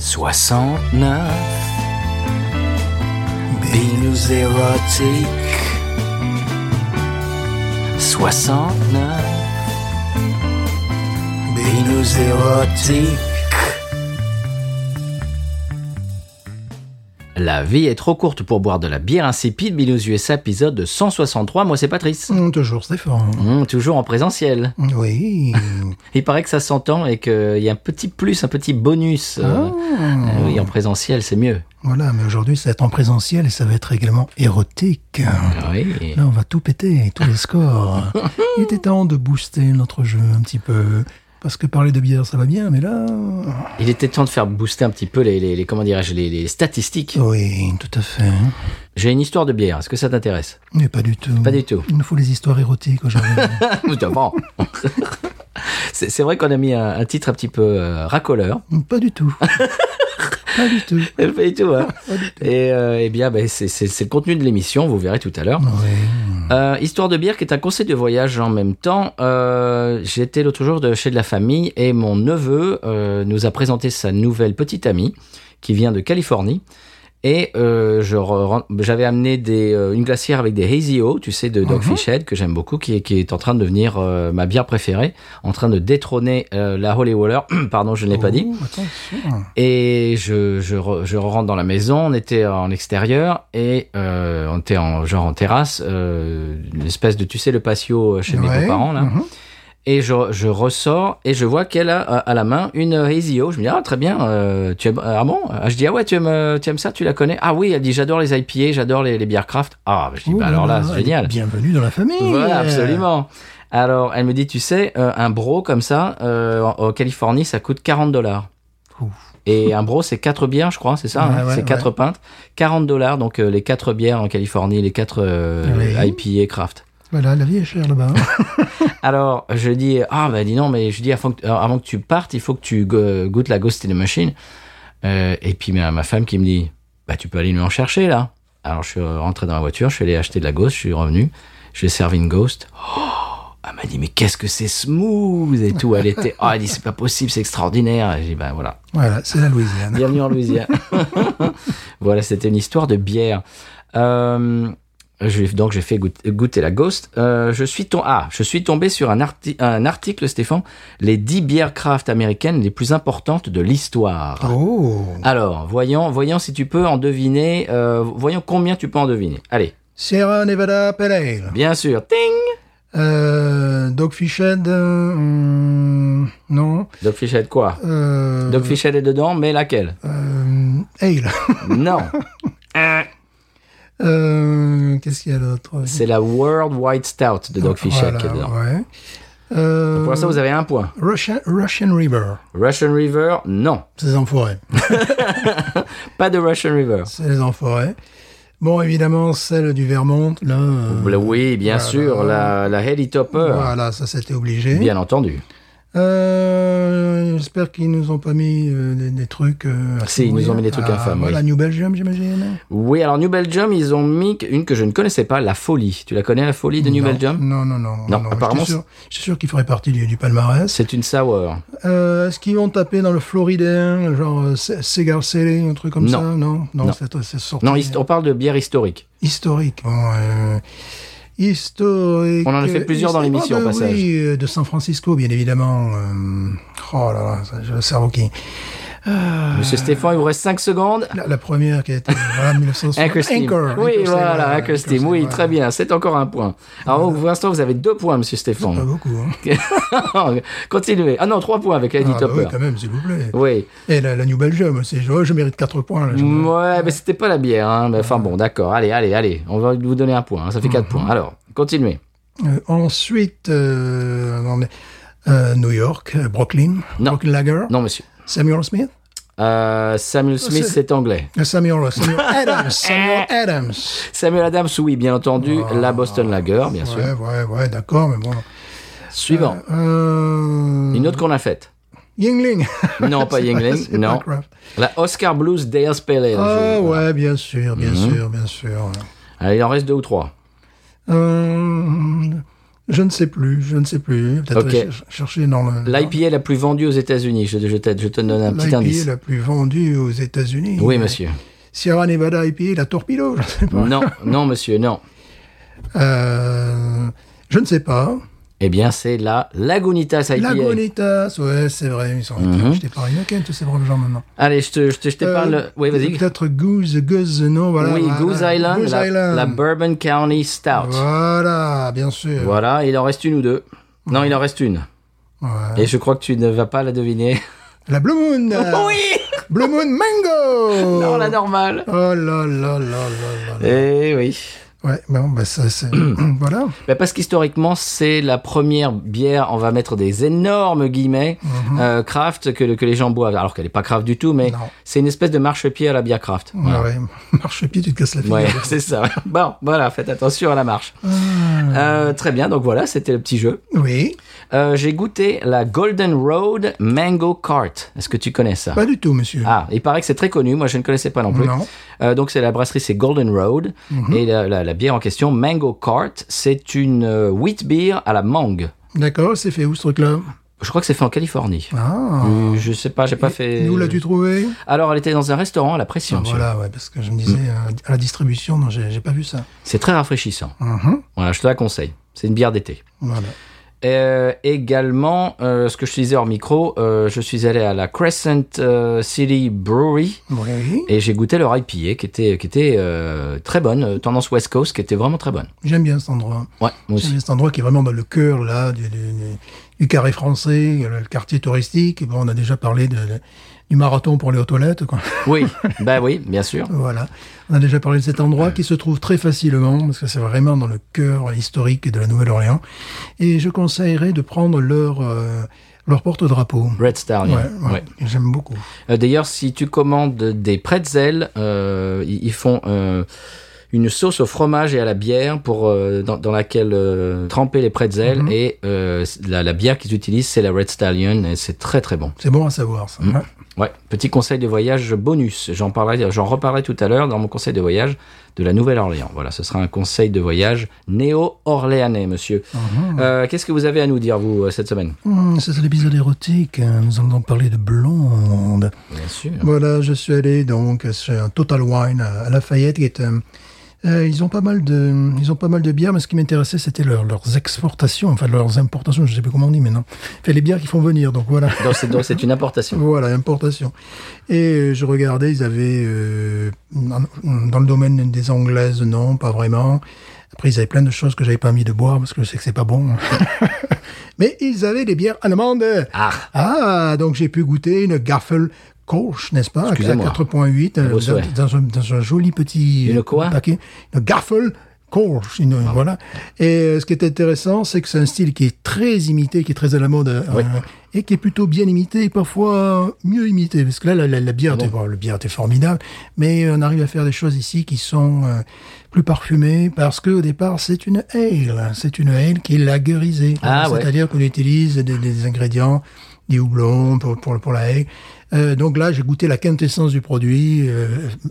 69 Binous érotiques. 69 Binous érotiques La vie est trop courte pour boire de la bière insipide. Binous USA épisode 163. Moi, c'est Patrice. Hum, Toujours Stéphane. Hum, toujours en présentiel. Oui. Il paraît que ça s'entend et qu'il y a un petit plus, un petit bonus. euh, Ah. euh, oui, en présentiel, c'est mieux. Voilà, mais aujourd'hui, ça va être en présentiel et ça va être également érotique. Oui. Là, on va tout péter, tous les scores. Il était temps de booster notre jeu un petit peu. Parce que parler de bière, ça va bien, mais là... Il était temps de faire booster un petit peu les, les, les- comment dirais-je, les, les statistiques. Oui, tout à fait. J'ai une histoire de bière. Est-ce que ça t'intéresse? Mais pas du tout. Pas du tout. Il nous faut les histoires érotiques aujourd'hui. Bon. C'est vrai qu'on a mis un, un titre un petit peu euh, racoleur. pas du tout. pas du tout. Pas du tout, hein. Pas du tout. Et euh, eh bien, ben, c'est c'est- c'est le contenu de l'émission. Vous verrez tout à l'heure. Euh, histoire de bière qui est un conseil de voyage en même temps. Euh, J'étais l'autre jour de chez de la famille et mon neveu nous a présenté sa nouvelle petite amie qui vient de Californie. Et euh, j'avais amené des, euh, une glacière avec des Hazy O, tu sais, de Dogfish Head, que j'aime beaucoup, qui est, qui est en train de devenir euh, ma bière préférée, en train de détrôner euh, la Holy Waller. Pardon, je ne l'ai pas dit. Oh, attention. Et je, je, re- je rentre dans la maison, on était en extérieur et euh, on était en genre en terrasse, euh, une espèce de, tu sais, le patio chez mes beaux-parents là. mhm. Et je, je ressors et je vois qu'elle a à la main une Hazy O. Je me dis ah très bien, euh, tu aimes ah bon? Ah, Je dis ah ouais tu aimes euh, tu aimes ça, tu la connais? Ah oui, elle dit j'adore les IPA, j'adore les, les bières craft. Ah je dis Oh bah alors là c'est génial. Bienvenue dans la famille. Voilà, absolument. Alors, elle me dit, tu sais, euh, un bro comme ça, euh, en, en Californie, ça coûte 40 dollars. Et un bro, c'est quatre bières, je crois, c'est ça Ouais, hein? Ouais, C'est quatre ouais. pintes. 40 dollars, donc euh, les quatre bières en Californie, les quatre euh, Oui. IPA craft. Voilà, la vie est chère là-bas. hein. Alors, je dis, ah, bah dis non, mais je dis, avant que, avant que tu partes, il faut que tu go- goûtes la Ghost in the Machine. Euh, et puis, ma, ma femme qui me dit, bah, tu peux aller lui en chercher, là. Alors, je suis rentré dans la voiture, je suis allé acheter de la Ghost, je suis revenu, je lui ai servi une Ghost. Oh elle m'a dit, mais qu'est-ce que c'est smooth et tout. Elle était, oh, elle dit, c'est pas possible, c'est extraordinaire. Et j'ai dit, bah, voilà. voilà, c'est la Louisiane. Bienvenue en Louisiane. voilà, c'était une histoire de bière. Euh, donc j'ai fait goûter, goûter la Ghost. Euh, je suis tom- ah, je suis tombé sur un, arti- un article, Stéphane, les 10 bières craft américaines les plus importantes de l'histoire. Oh, Alors, voyons, voyons si tu peux en deviner. euh, voyons combien tu peux en deviner. Allez, Sierra Nevada Pale Ale. bien sûr. Ting. Euh, Dogfish Head, euh, hum, non. Dogfish Head quoi? Euh, Dogfish Head est dedans, mais laquelle? euh, Ale. Non, Euh, Qu'est-ce qu'il y a d'autre? C'est la World White Stout de Dogfish Head qui est Voilà, dedans. ouais. Euh, Pour l'instant, vous avez un point. Russian, Russian River. Russian River, non. C'est les enfoirés. Pas de Russian River. C'est les enfoirés. Bon, évidemment, celle du Vermont, là. euh, Oui, bien voilà. sûr, la, la Helitopper. Voilà, ça c'était obligé. Bien entendu. Euh, J'espère qu'ils nous ont pas mis euh, des, des trucs. Euh, Si, ils nous ont mis des trucs Ah, infâmes, Voilà, oui. New Belgium, j'imagine. Oui, alors New Belgium, ils ont mis une que je ne connaissais pas, la Folie. Tu la connais, la Folie de New Non, Belgium? Non, non, non. Non, apparemment, Je suis sûr, sûr qu'il ferait partie du, du palmarès. C'est une sour. Euh, Est-ce qu'ils vont taper dans le floridien, genre C- Cigar City, un truc comme Non. ça? Non, non, Non. sorti. Non, on parle de bière historique. Historique. Bon, historique. On en a fait plusieurs dans l'émission, Ah, au ben passage. Oui, euh, de San Francisco, bien évidemment. Euh, oh là là, ça, j'ai le cerveau qui. Ah, Monsieur Stéphane, il vous reste 5 secondes. la, la première qui a été voilà, 1960. Anchor oui, Anchor voilà, Anchor Steam. Oui, très bien. C'est encore un point. Alors, pour l'instant, vous avez deux points, monsieur Pas Stéphane. beaucoup, hein. Continuez. Ah non, trois points avec la Ah, bah Helitopper. oui, quand même, s'il vous plaît. oui. Et la, la New Belgium, je, je mérite 4 points. Là, Ouais, mais c'était pas la bière. Hein. Enfin bon, d'accord. Allez, allez, allez. On va vous donner un point. hein. Ça fait 4 points. Alors, continuez. Euh, ensuite, euh, non, mais, euh, New York, euh, Brooklyn, Non. Brooklyn Lager, Non, monsieur. Samuel Smith? Euh, Samuel Smith, c'est- c'est anglais. Samuel, Samuel Adams. Samuel Adams. Samuel Adams, oui, bien entendu. La Boston Lager, bien sûr. Ouais, ouais, ouais, d'accord, mais bon. Suivant. Euh, Une autre qu'on a faite. Yingling. Non, pas Yingling, non. pas. La Oscar Blues Dale's Pale Ale. Ah ouais, bien sûr, bien Mhm. sûr, bien sûr. Allez, il en reste deux ou trois. Euh, je ne sais plus, je ne sais plus. Peut-être ch- chercher dans le. L'IPA la plus vendue aux États-Unis. Je, je, te, je te donne un petit l'IPA indice. la plus vendue aux États-Unis. Oui, monsieur. Sierra Nevada IPA, la Torpedo, je ne sais pas. Non, non, monsieur, non. Euh, je ne sais pas. Eh bien, c'est la Lagunitas IPA. Lagunitas, ouais, c'est vrai, ils sont Mhm. achetés par Heineken, tous ces braves gens maintenant. Allez, je te, je te, je te Euh, parle. Oui, vas-y. Peut-être Goose, Goose, non, voilà. oui. Goose Island, Goose la, Island. la Bourbon County Stout. Voilà, bien sûr. Voilà, il en reste une ou deux. Non, il en reste une. Ouais. Et je crois que tu ne vas pas la deviner. La Blue Moon. Oui Blue Moon Mango. Non, la normale. Oh là là là là là. là. Eh oui. Ouais, bon, bah ça c'est. voilà. Bah, parce qu'historiquement, c'est la première bière, on va mettre des énormes guillemets, euh, craft que, que les gens boivent. Alors qu'elle n'est pas craft du tout, mais c'est une espèce de marchepied à la bière craft. Voilà. Ouais, marche-pied, tu te casses la figure. Ouais, c'est ça. Bon, voilà, faites attention à la marche. Euh, très bien, donc voilà, c'était le petit jeu. Oui, Euh, J'ai goûté la Golden Road Mango Cart. Est-ce que tu connais ça? Pas du tout, monsieur. Ah, il paraît que c'est très connu. Moi, je ne connaissais pas non plus. Non. Euh, donc, c'est la brasserie, c'est Golden Road. Et la, la- la bière en question, Mango Cart, c'est une euh, wheat beer à la mangue. D'accord, c'est fait où ce truc-là? Je crois que c'est fait en Californie. Ah. Je sais pas, j'ai pas fait. Et Où l'as-tu trouvé? Alors, elle était dans un restaurant à la pression. Ah. Voilà, ouais, parce que je me disais, euh, à la distribution, non, j'ai j'ai pas vu ça. C'est très rafraîchissant. Mhm. Voilà, je te la conseille. C'est une bière d'été. Voilà. Euh, également, euh, ce que je te disais hors micro, euh, je suis allé à la Crescent euh, City Brewery Oui, et j'ai goûté leur IPA qui était, qui était très bonne, tendance West Coast, qui était vraiment très bonne. j'aime bien cet endroit. Ouais, moi aussi. bien cet endroit qui est vraiment dans le cœur là du, du- du- du carré français, le quartier touristique. Bon, on a déjà parlé de, de- du marathon pour les aux toilettes. Quoi. Oui, bah oui, bien sûr. Voilà. On a déjà parlé de cet endroit qui se trouve très facilement parce que c'est vraiment dans le cœur historique de la Nouvelle-Orléans. Et je conseillerais de prendre leur euh, leur porte-drapeau. Red Stallion. Ouais, ouais, ouais. j'aime beaucoup. Euh, D'ailleurs, si tu commandes des pretzels, euh, ils ils font euh, une sauce au fromage et à la bière pour euh, dans, dans laquelle euh, tremper les pretzels et euh, la, la bière qu'ils utilisent, c'est la Red Stallion et c'est très très bon. C'est bon à savoir ça. Mm. Ouais. Ouais, petit conseil de voyage bonus. J'en parlerai, j'en reparlerai tout à l'heure dans mon conseil de voyage de la Nouvelle-Orléans. Voilà, ce sera un conseil de voyage néo-orléanais, monsieur. Euh, Qu'est-ce que vous avez à nous dire, vous, cette semaine? Hum, c'est l'épisode érotique. hein. Nous allons parler de blonde. Bien sûr. Voilà, je suis allé donc chez un Total Wine à à Lafayette qui est un- euh, ils ont pas mal de ils ont pas mal de bières mais ce qui m'intéressait c'était leur- leurs exportations enfin leurs importations je sais plus comment on dit maintenant. Fait les bières qui font venir donc voilà. Donc c'est donc c'est une importation. voilà importation. Et euh, je regardais ils avaient euh, dans, dans le domaine des anglaises non pas vraiment. Après ils avaient plein de choses que j'avais pas mis de boire parce que je sais que c'est pas bon. Mais ils avaient des bières allemandes. Ah, ah, donc j'ai pu goûter une Gaffel Kolsch, n'est-ce pas À Excusez-moi. 4.8, euh, dans, un, dans un joli petit euh, quoi paquet. Une Gaffel une- voilà. Et euh, ce qui est intéressant, c'est que c'est un style qui est très imité, qui est très à la mode, euh, et qui est plutôt bien imité, et parfois mieux imité. Parce que là, la, la- la bière, Ah était, bon, le bière était formidable, mais on arrive à faire des choses ici qui sont euh, plus parfumées, parce que au départ, c'est une ale. C'est une ale qui est lagerisée. Ah, ouais. C'est-à-dire qu'on utilise des, des ingrédients, des houblons pour, pour, pour la ale. Euh, donc là, j'ai goûté la quintessence du produit, euh,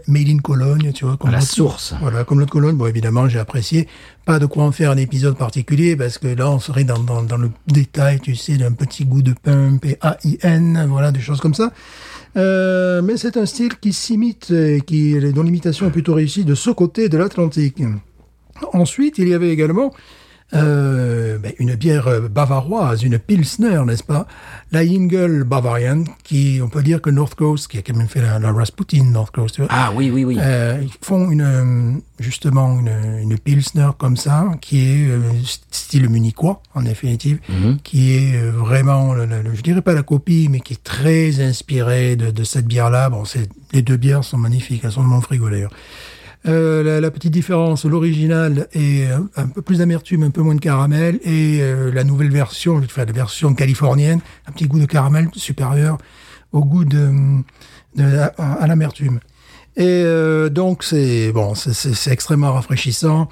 made in Cologne, tu vois. Comme à la source. Voilà, comme l'autre Cologne, bon, évidemment, j'ai apprécié. Pas de quoi en faire un épisode particulier, parce que là, on serait dans, dans, dans le détail, tu sais, d'un petit goût de pump et AIN, voilà, des choses comme ça. Euh, mais c'est un style qui s'imite, qui, dont l'imitation est plutôt réussie de ce côté de l'Atlantique. Ensuite, il y avait également euh, une bière euh, bavaroise, une Pilsner, n'est-ce pas? La Ingel Bavarian, qui, on peut dire que North Coast, qui a quand même fait la, la Rasputin North Coast, tu vois, Ah oui, oui, oui. euh, ils font une, euh, justement une, une Pilsner comme ça, qui est euh, style munichois, en définitive, Mhm. qui est vraiment, le, le- je dirais pas la copie, mais qui est très inspirée de, de cette bière-là. Bon, les deux bières sont magnifiques, elles sont dans mon frigo d'ailleurs. Euh, la, la petite différence, l'original est un, peu plus d'amertume, un peu moins de caramel, et euh, la nouvelle version, enfin la version californienne, un petit goût de caramel supérieur au goût de, de à, l'amertume. Et euh, donc c'est bon, c'est extrêmement rafraîchissant.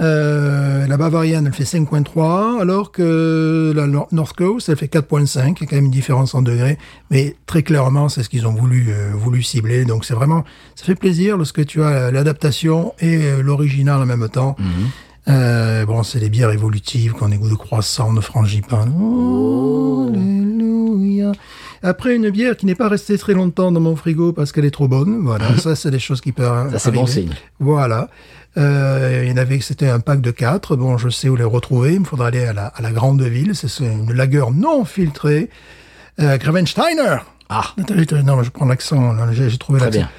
Euh, la bavarienne, elle fait 5.3, alors que la Nor- North Coast, elle fait 4.5. Il y a quand même une différence en degrés, mais très clairement, c'est ce qu'ils ont voulu euh, voulu cibler. Donc c'est vraiment, ça fait plaisir lorsque tu as l'adaptation et euh, l'original en même temps. Euh, bon, c'est des bières évolutives, qu'on des goûts de croissant, de frangipane. Oh, Alléluia. Après, une bière qui n'est pas restée très longtemps dans mon frigo parce qu'elle est trop bonne. Voilà, ça, c'est des choses qui peuvent Ça, c'est bon signe. Voilà. Euh, il y en avait, c'était un pack de quatre. Bon, je sais où les retrouver. Il me faudra aller à la, à la grande ville. C'est une lagueur non filtrée. Euh, Grevensteiner. Ah, Non, je prends l'accent. J'ai trouvé très l'accent.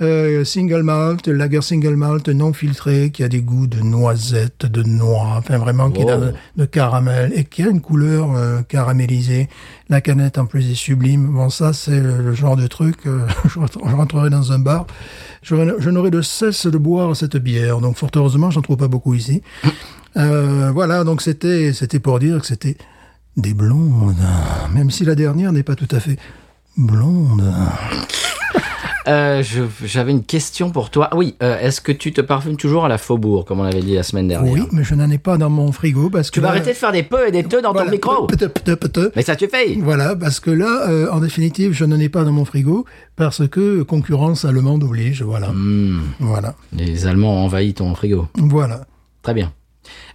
Euh, single malt, lager single malt non filtré, qui a des goûts de noisettes, de noix, enfin vraiment qui Wow. donne de caramel et qui a une couleur euh, caramélisée. La canette en plus est sublime. Bon, ça c'est le, le genre de truc. euh, je, rentre- je rentrerai dans un bar, je, je n'aurai de cesse de boire cette bière. Donc fort heureusement, j'en trouve pas beaucoup ici. Euh, voilà, donc c'était c'était pour dire que c'était des blondes, même si la dernière n'est pas tout à fait blonde. Euh, J'avais une question pour toi. Ah Oui, euh, est-ce que tu te parfumes toujours à la Faubourg, comme on avait dit la semaine dernière Oui, mais je n'en ai pas dans mon frigo parce que Tu vas là- arrêter de faire des peu et des te dans Voilà. ton micro peut- peut- peut- Mais ça tu fais Voilà, parce que là, euh, en définitive, je n'en ai pas dans mon frigo parce que concurrence allemande oblige. Voilà, Hmm, voilà, Les Allemands ont envahi ton frigo. voilà. Très bien.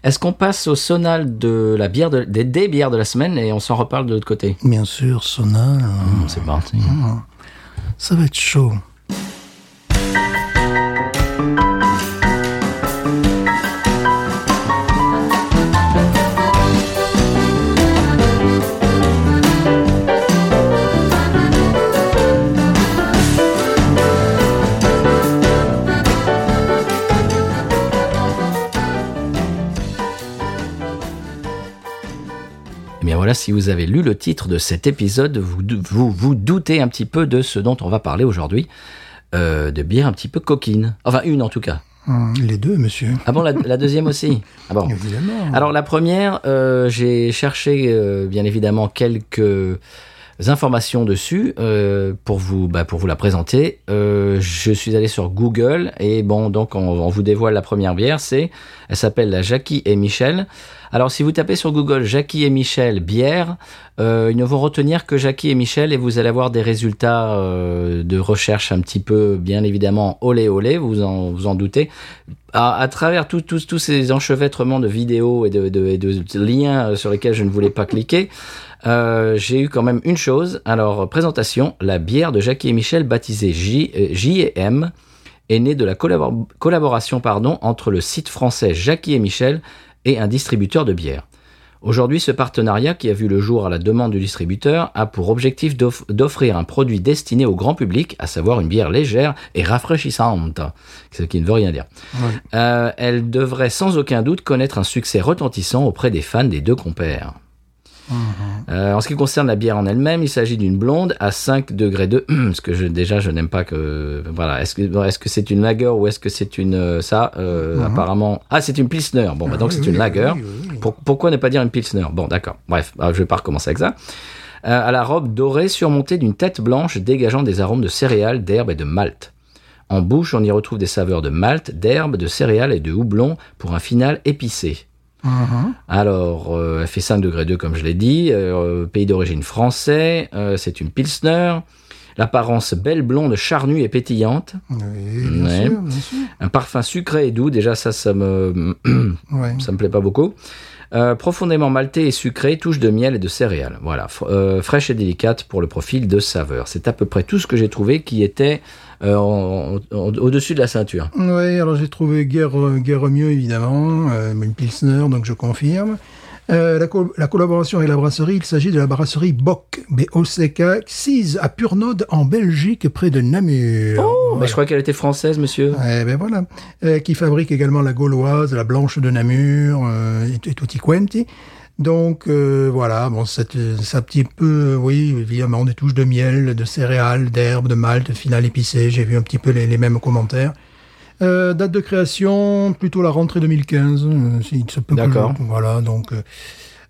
Est-ce qu'on passe au sonal de la bière de, des, des bières de la semaine et on s'en reparle de l'autre côté? Bien sûr, Sonal, Hmm, C'est parti. ça va être chaud. Si vous avez lu le titre de cet épisode, vous vous, vous doutez un petit peu de ce dont on va parler aujourd'hui. Euh, de bière un petit peu coquine. Enfin, une en tout cas. Hum, Les deux, monsieur. Ah bon, la, la deuxième aussi Ah bon. Évidemment. Alors la première, euh, j'ai cherché euh, bien évidemment quelques informations dessus euh, pour vous bah, pour vous la présenter. Euh, je suis allé sur Google et bon donc on, vous dévoile la première bière. C'est elle s'appelle la Jackie et Michel. Alors si vous tapez sur Google Jackie et Michel bière, euh, ils ne vont retenir que Jackie et Michel et vous allez avoir des résultats euh, de recherche un petit peu bien évidemment olé olé, vous en vous en doutez à, à travers tous tous tous ces enchevêtrements de vidéos et de, de, de liens sur lesquels je ne voulais pas cliquer, euh, j'ai eu quand même une chose. Alors, présentation, la bière de Jackie et Michel, baptisée J, euh, J et M, est née de la collabor- collaboration pardon, entre le site français Jackie et Michel et un distributeur de bière. Aujourd'hui, ce partenariat, qui a vu le jour à la demande du distributeur, a pour objectif d'off- d'offrir un produit destiné au grand public, à savoir une bière légère et rafraîchissante, ce qui ne veut rien dire. Euh, elle devrait sans aucun doute connaître un succès retentissant auprès des fans des deux compères. Euh, en ce qui concerne la bière en elle-même, il s'agit d'une blonde à 5 degrés de... ce que je, déjà je n'aime pas que... Voilà, est-ce que est-ce que c'est une lager ou est-ce que c'est une... euh, ça, euh, apparemment... Ah, c'est une pilsner. Bon, bah, donc c'est oui, une lager. Pour- pourquoi ne pas dire une pilsner? Bon, d'accord. Bref, bah, je vais pas recommencer avec ça. Euh, à la robe dorée surmontée d'une tête blanche dégageant des arômes de céréales, d'herbe et de malt. En bouche, on y retrouve des saveurs de malt, d'herbe, de céréales et de houblon pour un final épicé. Mhm. Alors, euh, elle fait 5 degrés 2 comme je l'ai dit, euh, pays d'origine français, euh, c'est une pilsner, l'apparence belle blonde charnue et pétillante, Oui, bien Ouais. sûr, bien sûr. un parfum sucré et doux, déjà ça, ça me, Ouais. ça me plaît pas beaucoup. Euh, profondément malté et sucré, touche de miel et de céréales. Voilà, euh, fraîche et délicate pour le profil de saveur. C'est à peu près tout ce que j'ai trouvé qui était euh, au-dessus de la ceinture. Oui, alors j'ai trouvé guère, euh, guère mieux, évidemment, une Pilsner, donc je confirme. Euh, la, co- la collaboration avec la brasserie, il s'agit de la brasserie Bock, B-O-C-K, 6 à Purnode, en Belgique, près de Namur. Oh, Voilà. mais je crois qu'elle était française, monsieur. Eh ben voilà. Euh, qui fabrique également la gauloise, la blanche de Namur euh, et, et tutti quanti. Donc euh, voilà, bon, c'est c'est un petit peu, oui, évidemment, des touches de miel, de céréales, d'herbes, de malt, final épicé. J'ai vu un petit peu les, les mêmes commentaires. Euh, date de création, plutôt la rentrée 2015. euh, il se peut D'accord. Voilà, donc.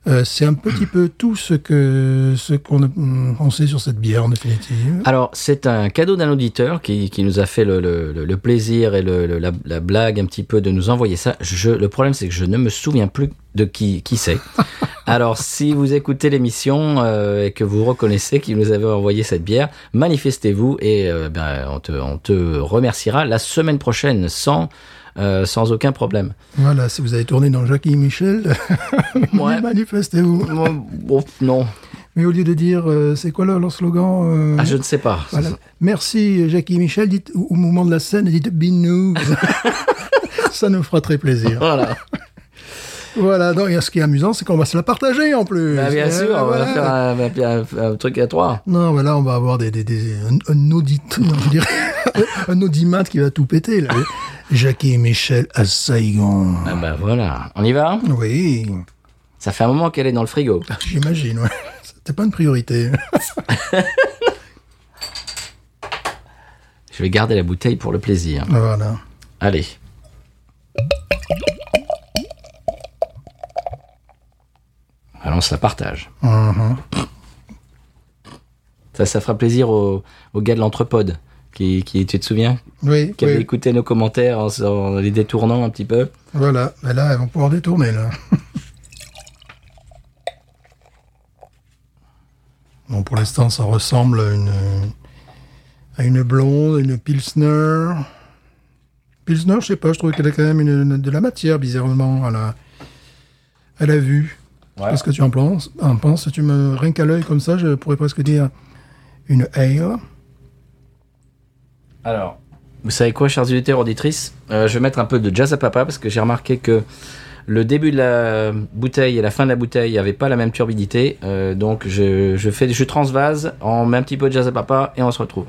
Euh, c'est un petit peu tout ce que ce qu'on hum, on sait sur cette bière en définitive. Alors, c'est un cadeau d'un auditeur qui, qui nous a fait le, le- le- le plaisir et le- la, la blague un petit peu de nous envoyer ça. Je, le problème, c'est que je ne me souviens plus de qui, qui c'est. Alors, si vous écoutez l'émission euh, et que vous reconnaissez qu'il nous avait envoyé cette bière, manifestez-vous et euh, ben, on, te, on te remerciera la semaine prochaine sans, euh, sans aucun problème. Voilà, si vous avez tourné dans Jackie Michel, Ouais. manifestez-vous. Bon, bon, non, Mais au lieu de dire, euh, c'est quoi leur, leur slogan euh, ah, je ne sais pas. voilà. Merci Jackie Michel, dites au moment de la scène, dites Binous. Ça nous fera très plaisir. Voilà. Voilà, donc, et ce qui est amusant, c'est qu'on va se la partager en plus. Bah, bien Euh, sûr, on voilà. va faire un, un- un truc à trois. Non, voilà, on va avoir des, des, des- un, un audit, non, je dirais, un audimat qui va tout péter, là. Jackie et Michel à Saigon. Ah bah voilà, on y va? Oui, Ça fait un moment qu'elle est dans le frigo. j'imagine, ouais. C'était pas une priorité. Je vais garder la bouteille pour le plaisir. Voilà. Allez. Alors on se la partage. Mhm. Ça, ça fera plaisir aux, aux gars de l'entrepode. Qui, qui, tu te souviens? Oui, Qui avaient oui. écouté nos commentaires en, en les détournant un petit peu. Voilà. Mais là, elles vont pouvoir détourner, là. Bon, pour l'instant, ça ressemble à une, à une blonde, une pilsner. Pilsner, je sais pas, je trouve qu'elle a quand même une, de la matière, bizarrement, à la, à la vue. Qu'est-ce que tu en penses, en penses? Tu me rien qu'à l'œil comme ça, je pourrais presque dire une ale. Alors, vous savez quoi, chers auditeurs, auditrices? Euh, Je vais mettre un peu de jazz à papa parce que j'ai remarqué que le début de la bouteille et la fin de la bouteille n'avaient pas la même turbidité. Euh, donc, je, fais, je transvase, on met un petit peu de jazz à papa et on se retrouve.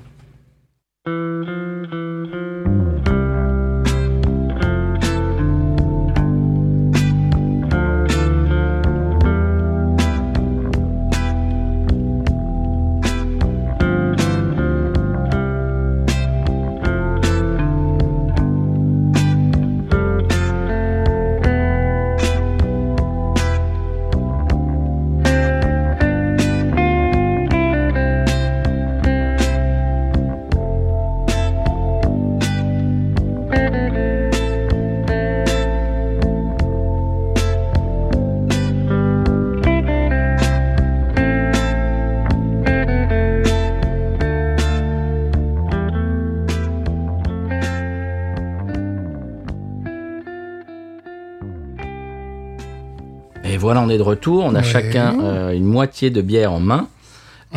On est de retour. On a Ouais. chacun euh, une moitié de bière en main.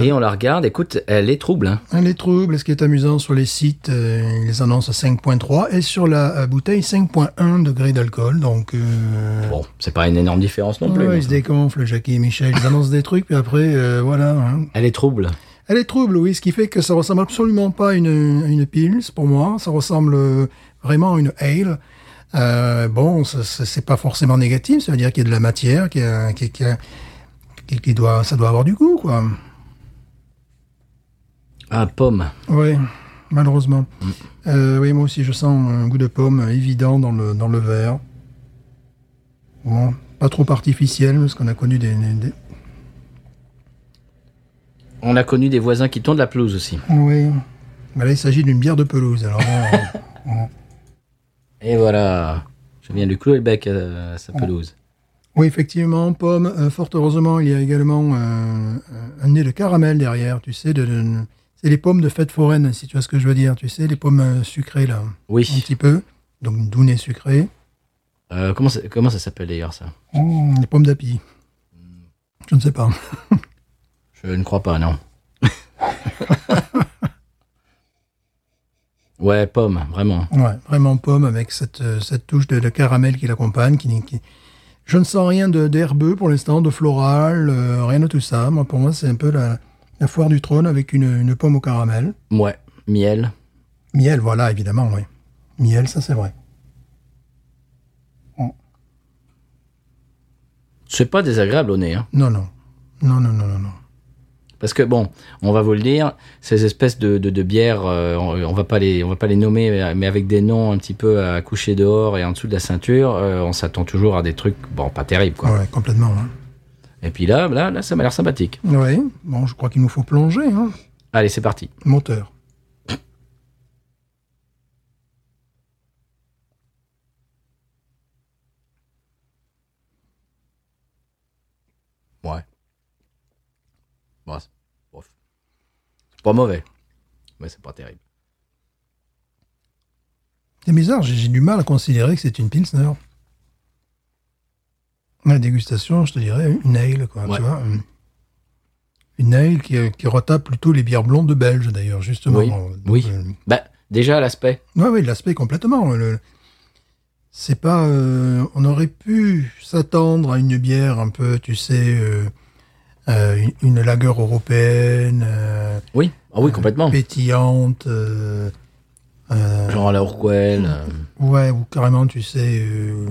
Et on la regarde. Écoute, elle est trouble. Hein. Un Les troubles, ce qui est amusant sur les sites, euh, ils les annoncent à 5.3 et sur la euh, bouteille 5.1 degré d'alcool. Donc, euh, Bon, c'est pas une énorme différence non plus. ouais, ils se dégonflent, Jackie et Michel. Ils annoncent des trucs, puis après, voilà. hein. Elle est trouble. Elle est trouble, oui, ce qui fait que ça ressemble absolument pas à une, une pils pour moi. Ça ressemble vraiment à une ale. Euh, bon, c'est pas forcément négatif. Ça veut dire qu'il y a de la matière, qu'il qui, qui doit, ça doit avoir du goût, quoi. Ah, pomme. Oui, malheureusement. Euh, oui, moi aussi, je sens un goût de pomme évident dans le, dans le verre. Bon, pas trop artificiel, parce qu'on a connu des, On a connu des voisins qui tournent la pelouse aussi. Oui. Mais là, il s'agit d'une bière de pelouse. Alors, bon, Et voilà. Je viens de clouer le bec à, à sa pelouse. oui, effectivement, pomme. euh, fort heureusement, il y a également euh, un nez de caramel derrière, tu sais. De, de- c'est les pommes de fête foraine, si tu vois ce que je veux dire. Tu sais, les pommes euh, sucrées, là, un Oui. petit peu. Donc, doux nez sucré. Euh, comment, ça, comment ça s'appelle d'ailleurs ça? Mmh, les pommes d'api. Je ne sais pas. Je ne crois pas, non. ouais, pomme, vraiment. Ouais, vraiment pomme avec cette, euh, cette touche de, de caramel qui l'accompagne. Qui, qui- Je ne sens rien de d'herbeux pour l'instant, de floral, euh, rien de tout ça. Moi, pour moi, c'est un peu la, la foire du trône avec une, une pomme au caramel. Ouais, miel. Miel, voilà, évidemment, oui. Miel, ça c'est vrai. C'est pas désagréable au nez, hein. Non, non. Non, non, non, non, non. Parce que bon, on va vous le dire, ces espèces de, de, de bières, euh, on, va pas les, on va pas les nommer, mais avec des noms un petit peu à coucher dehors et en dessous de la ceinture, euh, on s'attend toujours à des trucs, bon, pas terribles quoi. Ouais, complètement. hein. Et puis là, là, là ça m'a l'air sympathique. Oui, bon, je crois qu'il nous faut plonger. Hein. Allez, c'est parti. Moteur. Ouais. Bon, c'est pas mauvais. Mais c'est pas terrible. C'est bizarre, j'ai du mal à considérer que c'est une Pilsner. La dégustation, je te dirais, une ale, quoi, Ouais. tu vois. une- Une ale qui, qui retape plutôt les bières blondes belges, d'ailleurs, justement. Oui, Donc, oui. euh, Bah, déjà, l'aspect. Oui, oui, l'aspect complètement. Le- c'est pas. euh, on aurait pu s'attendre à une bière un peu, tu sais, euh, euh, une, une lagueur européenne, euh, Oui. Ah oui, complètement. pétillante. euh, euh, Genre à la Urquell. euh, ouais, ou carrément, tu sais, euh,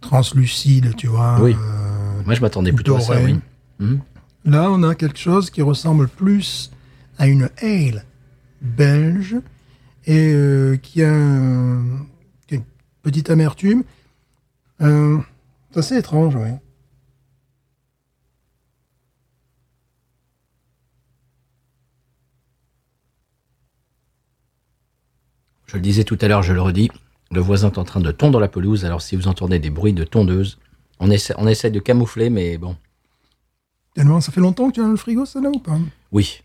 translucide, tu vois. Oui. euh, Moi, je m'attendais plutôt à ça, oui. Mhm. Là, on a quelque chose qui ressemble plus à une ale belge et euh, qui, a un- qui a une petite amertume. Euh, c'est assez étrange, oui. Je le disais tout à l'heure, je le redis. Le voisin est en train de tondre la pelouse. Alors, si vous entendez des bruits de tondeuse, on essaie, on essaie de camoufler, mais bon. Tellement, ça fait longtemps que tu as le frigo, ça, là, ou pas? Oui.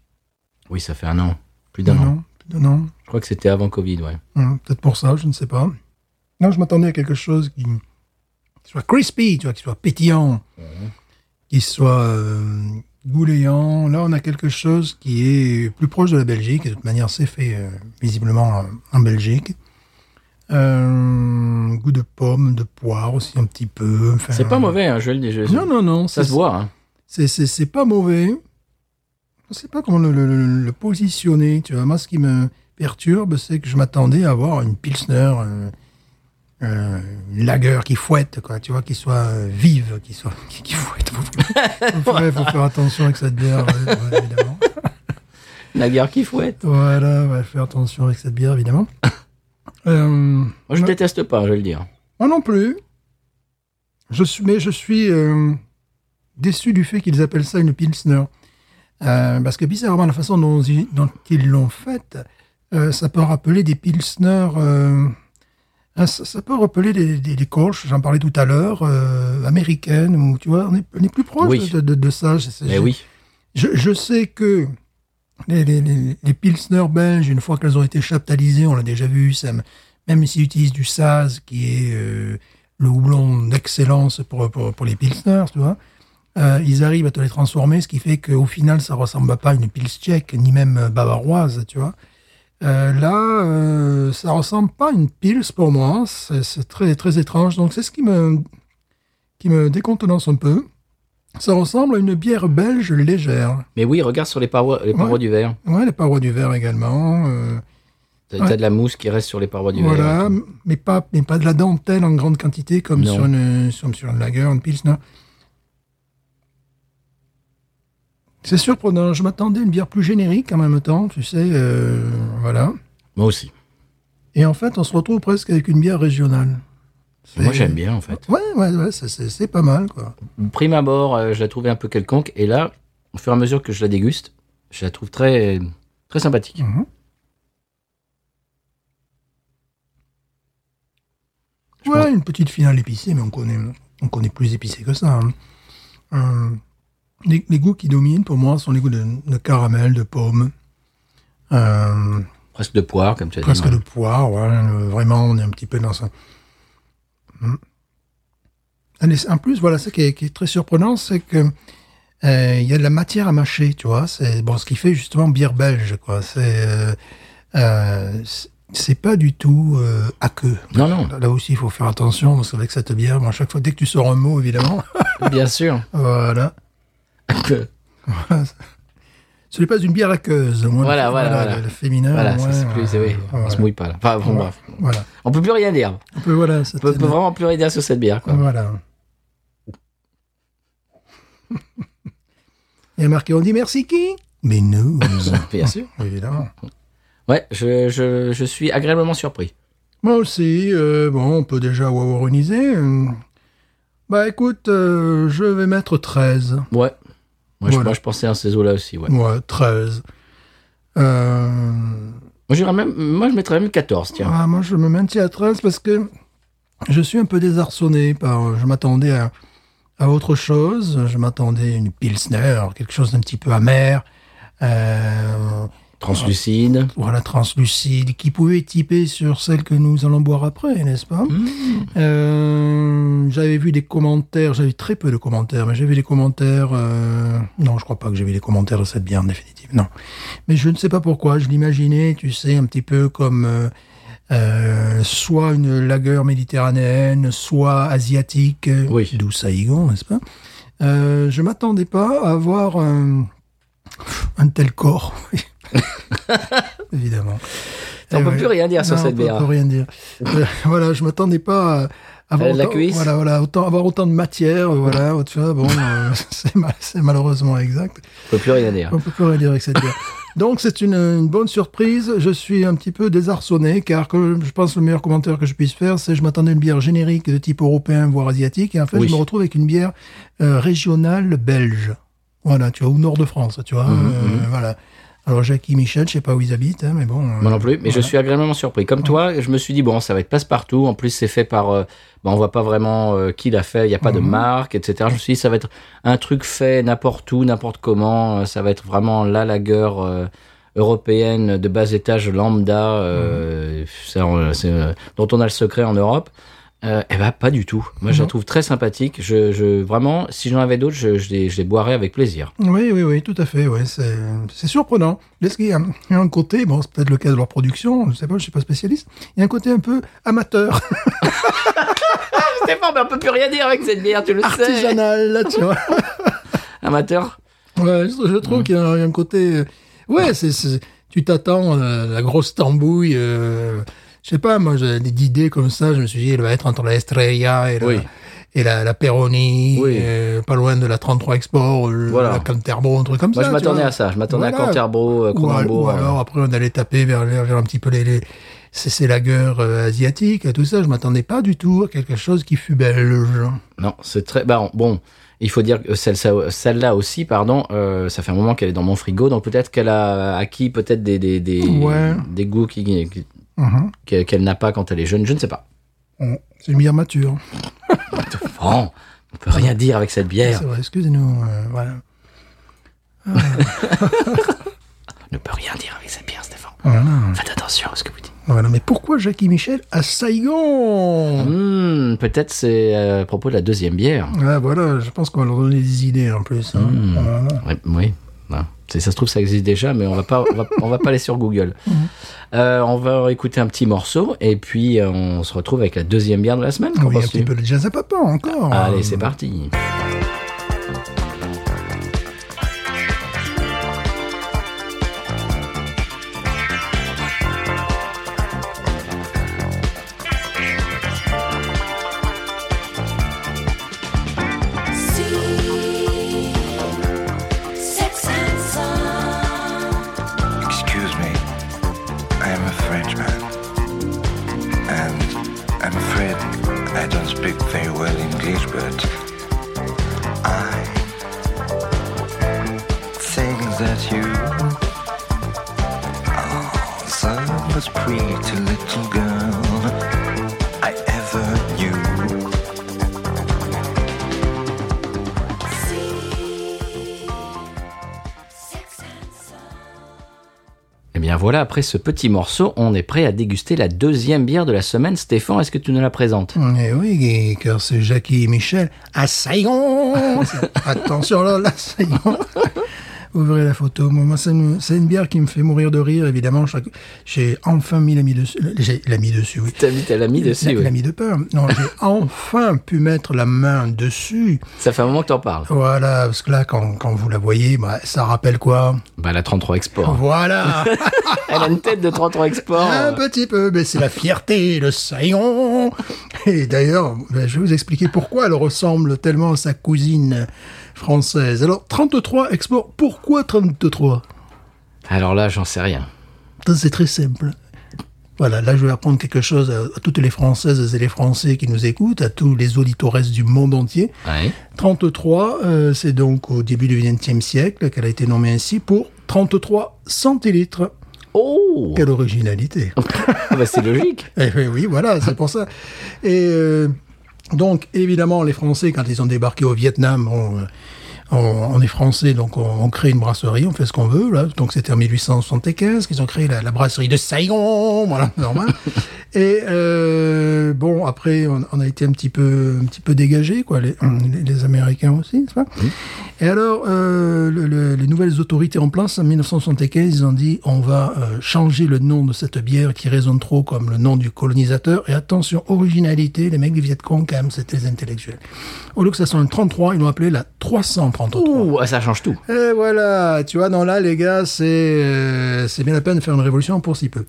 Oui, ça fait un an. Plus d'un an. Plus d'un an. Je crois que c'était avant Covid, ouais. Hum, Peut-être pour ça, je ne sais pas. Non, je m'attendais à quelque chose qui, qui soit crispy, tu vois, qui soit pétillant, qui soit euh, gouléant. Là, on a quelque chose qui est plus proche de la Belgique. Et de toute manière, c'est fait euh, visiblement en, Belgique. Euh, goût de pomme, de poire aussi un petit peu. Enfin, C'est pas mauvais, hein, je le dis. Non, non, non. Ça se voit, hein. c'est, pas mauvais. Je sais pas comment le, le- le- le positionner. Tu vois, moi, ce qui me perturbe, c'est que je m'attendais à avoir une pilsner, euh, une lager qui fouette, quoi. Tu vois, qui soit euh, vive, qui soit qui, qui fouette. Il faut, faire attention avec cette bière, ouais, ouais, évidemment. La guerre qui fouette. Voilà, ouais, faire attention avec cette bière, évidemment. Euh, Moi, je Ouais. déteste pas, je vais le dire. Moi non plus. Je suis, mais je suis déçu du fait qu'ils appellent ça une pilsner. Parce que bizarrement, la façon dont, ils- dont ils l'ont faite, ça peut rappeler des pilsners. Hein, ça, ça peut rappeler des, des, j'en parlais tout à l'heure, euh, américaines, ou tu vois, on est, on est plus proche Oui. de, de, de ça. Je- Mais je- oui. je, je sais que les, les, les, les Pilsner belges, une fois qu'elles ont été chaptalisées, on l'a déjà vu, ça, me- même s'ils utilisent du Saz, qui est euh, le houblon d'excellence pour, pour, pour les Pilsner, tu vois, euh, ils arrivent à te les transformer, ce qui fait qu'au final, ça ressemble pas à une Pils tchèque, ni même bavaroise, tu vois. Euh, là, euh, ça ressemble pas à une Pils pour moi, c'est très, très étrange, donc c'est ce qui me, qui me décontenance un peu. Ça ressemble à une bière belge légère. Mais oui, regarde sur les parois, les parois Ouais. du verre. Ouais, les parois du verre également. euh, T'as Ouais. de la mousse qui reste sur les parois du voilà, verre. mais pas, mais pas de la dentelle en grande quantité comme Non. sur une, sur, sur une lager, une pilsner. C'est surprenant. Je m'attendais à une bière plus générique en même temps, tu sais, euh, voilà. Moi aussi. Et en fait, on se retrouve presque avec une bière régionale. C'est- Moi, j'aime bien, en fait. Ouais, ouais, ouais, c'est- c'est c'est pas mal, quoi. Prime abord, euh, je la trouvais un peu quelconque. Et là, au fur et à mesure que je la déguste, je la trouve très, très sympathique. Mhm. Ouais, une petite finale épicée, mais on connaît, on connaît plus épicé que ça. hein. Euh, les, les goûts qui dominent, pour moi, sont les goûts de, de caramel, de pomme, euh, Presque de poire, comme tu as presque dit. de ouais. poire. ouais, euh, vraiment, on est un petit peu dans ça. Hmm. En plus, voilà, ce qui est, qui est très surprenant, c'est que euh, il y a de la matière à mâcher, tu vois. C'est bon, ce qui fait justement bière belge, quoi. C'est c'est- pas du tout euh, aqueux. Non, non, Là, là aussi, il faut faire attention, parce qu'avec cette bière, moi, à chaque fois, dès que tu sors un mot, évidemment, bien sûr. voilà. Ce n'est pas une bière aqueuse. Moi, Voilà, le- voilà, voilà. Le, féminin, voilà, ça c'est plus, oui, on voilà. se mouille pas là. Enfin, bon, bref. Voilà. On peut plus rien dire. On peut, voilà, On peut, vraiment plus rien dire sur cette bière, quoi. Voilà. Il y a marqué, on dit merci qui? Mais nous. Bien sûr. Évidemment. Ouais, je, je, je suis agréablement surpris. Moi aussi, euh, bon, on peut déjà wawaroniser. Bah écoute, euh, je vais mettre 13. Ouais. Moi, je, Voilà. moi, je pensais à ces eaux-là aussi, ouais. Ouais, 13. Euh, Moi, même, moi, je mettrais même 14, tiens. ah, moi, je me maintiens à 13 parce que je suis un peu désarçonné par. Je m'attendais à, à autre chose. Je m'attendais à une Pilsner, quelque chose d'un petit peu amer. Euh, Translucide. voilà, translucide, qui pouvait typer sur celle que nous allons boire après, n'est-ce pas Euh, J'avais vu des commentaires, j'avais très peu de commentaires, mais vu des commentaires... euh, non, je crois pas que j'ai vu des commentaires de cette bière, en définitive, non. Mais je ne sais pas pourquoi, je l'imaginais, tu sais, un petit peu comme... euh, euh, soit une lagueur méditerranéenne, soit asiatique, Oui. d'où Saïgon, n'est-ce pas? Euh, Je m'attendais pas à avoir un, un tel corps. Évidemment. On Eh peut ouais. plus rien dire sur cette bière. on peut rien dire. Euh, voilà, je m'attendais pas à avoir de la autant, cuisse voilà, voilà, autant, avoir autant de matière, voilà, tu vois, bon, euh, c'est mal- c'est malheureusement exact. On peut plus rien dire. On peut plus rien dire avec cette bière. Donc c'est une, une bonne surprise. Je suis un petit peu désarçonné car que je pense que le meilleur commentaire que je puisse faire, c'est je m'attendais à une bière générique de type européen voire asiatique et en fait Oui. je me retrouve avec une bière euh, régionale belge. Voilà, tu vois, au nord de France, tu vois. Mhm, euh, Voilà. Alors Jackie Michel, je sais pas où ils habitent, hein, mais bon. euh, Moi non plus, mais je suis agréablement surpris. Comme toi, je me suis dit, bon, ça va être passe-partout. En plus, c'est fait par. Euh, bah, on voit pas vraiment euh, qui l'a fait, il n'y a pas de Mhm. marque, etc. Je me suis dit, ça va être un truc fait n'importe où, n'importe comment. Euh, Ça va être vraiment la lagueur européenne de bas étage lambda, ça, euh, dont on a le secret en Europe. Euh, eh ben, pas du tout. Moi, je la Mhm. trouve très sympathique. Je, je, vraiment, si j'en avais d'autres, je, je, les, je les boirais avec plaisir. Oui, oui, oui, tout à fait. Ouais, c'est c'est surprenant. Est-ce qu'il y, a il y a un côté, bon, c'est peut-être le cas de leur production, je sais pas, je suis pas spécialiste. Il y a un côté un peu amateur, Stéphane, mais on peut plus rien dire avec cette bière, tu le sais. artisanal, là, tu vois. Amateur. Ouais, je, trouve qu'il y, a un côté. euh, Ouais, c'est c'est- tu t'attends à la grosse tambouille. euh, je sais pas, moi, j'ai des idées comme ça. Je me suis dit, elle va être entre la Estrella et la, Oui. et la, la Peroni, Oui. euh, pas loin de la 33 Export, euh, Voilà. la Canterbury, un truc comme Moi, ça. je tu m'attendais à ça. Je m'attendais Voilà. à Canterbro, euh, Ou, Cronenbourg. ou alors après on allait taper vers, vers, un petit peu les, les ces, ces lagers euh, asiatiques et tout ça. Je m'attendais pas du tout à quelque chose qui fut belge. Non, c'est très. Bah, bon, il faut dire que celle- celle-là aussi, pardon, euh, ça fait un moment qu'elle est dans mon frigo, donc peut-être qu'elle a acquis peut-être des, des, des, Ouais. des goûts qui- qui- Mhm. qu'elle n'a pas quand elle est jeune. Je ne sais pas. C'est une bière mature. Bon, on peut rien dire avec cette bière. C'est vrai, excusez-nous. euh, voilà. On ne peut rien dire avec cette bière, Stéphane. Voilà. Faites attention à ce que vous dites. Voilà. Mais pourquoi Jackie Michel à Saigon? Hmm, peut-être c'est euh, à propos de la deuxième bière. Ah, Voilà, je pense qu'on va leur donner des idées en plus. hein. Hmm. Voilà. Oui. C'est- Ça se trouve, ça existe déjà, mais on va pas, on va, on va pas aller sur Google. Euh, on va écouter un petit morceau et puis euh, on se retrouve avec la deuxième bière de la semaine. Qu'en Oui, un petit peu de jazz à papa encore. Allez, c'est parti. Voilà, après ce petit morceau, on est prêt à déguster la deuxième bière de la semaine. Stéphane, est-ce que tu nous la présentes? Eh oui, car c'est Jackie Michel à Saigon. Attention là, là, Saigon. Vous verrez la photo. Moi, moi, c'est une, bière qui me fait mourir de rire, évidemment. J'ai enfin mis la mis dessus. J'ai la mis dessus, oui. T'as mis, t'as la mis dessus, oui. la mis de peur. Non, j'ai enfin pu mettre la main dessus. Ça fait un moment que t'en parles. Voilà, parce que là, quand, quand vous la voyez, bah, ça rappelle quoi? Bah la 33 Export. Voilà Elle a une tête de 33 Export. Un petit peu, mais c'est la fierté de Saigon. Et d'ailleurs, ben, je vais vous expliquer pourquoi elle ressemble tellement à sa cousine française. Alors, 33 export, pourquoi 33 Alors là, j'en sais rien. C'est très simple. Voilà, là je vais apprendre quelque chose à, à toutes les Françaises et les Français qui nous écoutent, à tous les auditores du monde entier. Ouais. 33, euh, c'est donc au début du XXe siècle qu'elle a été nommée ainsi pour 33 centilitres. Oh Quelle originalité Ah bah, C'est logique. Eh oui, voilà, c'est pour ça. Et euh, donc, évidemment, les Français, quand ils ont débarqué au Vietnam, on, euh, on, on est français, donc on, on crée une brasserie, on fait ce qu'on veut. Là. Donc, c'était en 1875 qu'ils ont créé la, la brasserie de Saigon, voilà, normal. Et euh, bon, après, on, on a été un petit peu, un petit peu dégagés, quoi, les, les, les Américains aussi, n'est-ce pas? Et alors, euh, le- le- les nouvelles autorités en place en 1975, ils ont dit, on va euh, changer le nom de cette bière qui résonne trop comme le nom du colonisateur. Et attention, originalité, les mecs du Vietcong, quand même, c'était des intellectuels. Au lieu que ça soit une 33, ils l'ont appelé la 333. Ouh, ah, ça change tout. Et voilà, tu vois, non là, les gars, c'est euh, c'est bien la peine de faire une révolution pour si peu.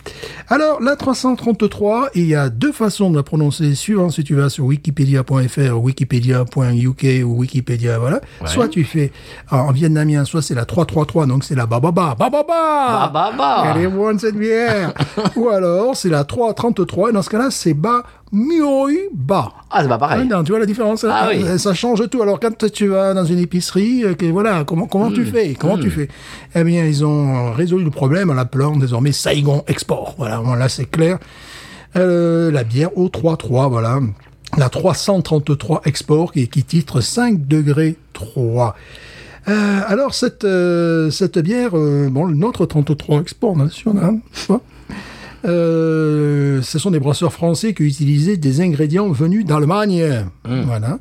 Alors, la 333, il y a deux façons de la prononcer, suivant si tu vas sur wikipedia.fr, wikipedia.uk ou Wikipédia, voilà. Ouais. Soit tu fais en, en vietnamien, soit c'est la 333, donc c'est la bababa, bababa bah. Elle est bonne cette bière Ou alors, c'est la 333, et dans ce cas-là, c'est ba Mioi Ba. Ah, c'est pas pareil. Ah, non, tu vois la différence là Ah oui. Euh, Ça change tout. Alors quand tu vas dans une épicerie, euh, que, voilà, comment comment tu fais? Comment tu fais? Eh bien, ils ont résolu le problème en l'appelant désormais Saigon Export. Voilà, là c'est clair. Euh, la bière au 3-3, voilà. La 333 Export qui, qui titre 5 degrés 3. Euh, alors cette euh, cette bière, euh, bon, notre 33 Export national, tu vois, euh, ce sont des brasseurs français qui utilisaient des ingrédients venus d'Allemagne. Voilà.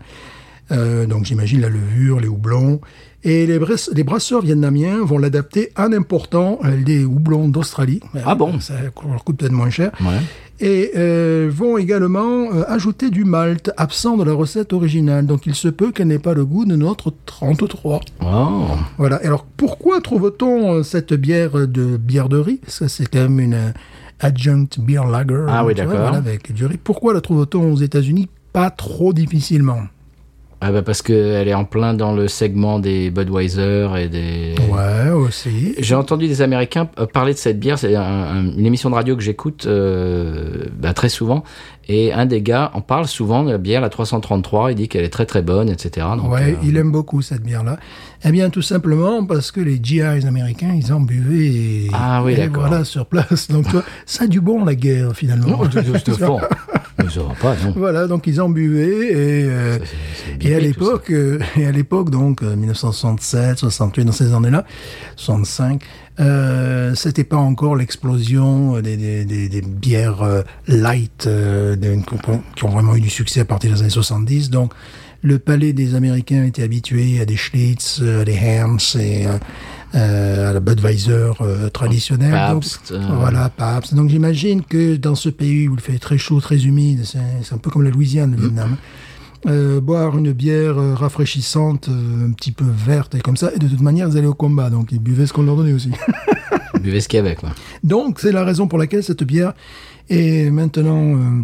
Euh, donc j'imagine la levure, les houblons. Et les, brasse- les brasseurs vietnamiens vont l'adapter en important euh, les houblons d'Australie. Ah bon? Ça leur coûte peut-être moins cher. Ouais. Et euh, vont également euh, ajouter du malt absent de la recette originale. Donc il se peut qu'elle n'ait pas le goût de notre 33. Oh. Voilà. Alors, pourquoi trouve-t-on euh, cette bière de bière de riz? Ça, c'est quand même une euh, adjunct beer lager. Ah oui, tu vois, d'accord. voilà, avec du riz. Pourquoi la trouve-t-on aux États-Unis? Pas trop difficilement. Ah bah parce qu'elle est en plein dans le segment des Budweiser et des... Ouais, aussi. J'ai entendu des Américains euh, parler de cette bière. C'est un- un- une émission de radio que j'écoute euh, bah, très souvent. Et un des gars en parle souvent de la bière, la 333. Il dit qu'elle est très très bonne, etc. Donc, ouais, euh, il aime beaucoup cette bière-là. Eh bien, tout simplement parce que les GIs américains, ils en buvaient. Et, Ah oui, et d'accord. Voilà, sur place. Donc, tu vois, ça a du bon, la guerre, finalement. Non, je va pas, non. Voilà, donc ils en buvaient et, euh, et à l'époque, euh, et à l'époque donc euh, 1967, 68 dans ces années-là, 65, euh, c'était pas encore l'explosion euh, des, des, des, des bières euh, light euh, des- qui ont vraiment eu du succès à partir des années 70. Donc le palais des Américains était habitué à des Schlitz, euh, à des Hams et euh, euh, à la Budweiser euh, traditionnelle. Donc, Pabst, euh, voilà, Pabst. Donc j'imagine que dans ce pays où il fait très chaud, très humide, c'est un peu comme la Louisiane, le Vietnam. euh, boire une bière euh, rafraîchissante, euh, un petit peu verte et comme ça, et de toute manière, ils allaient au combat, donc ils buvaient ce qu'on leur donnait aussi. Buvez ce qu'il y avait, quoi. donc c'est la raison pour laquelle cette bière est maintenant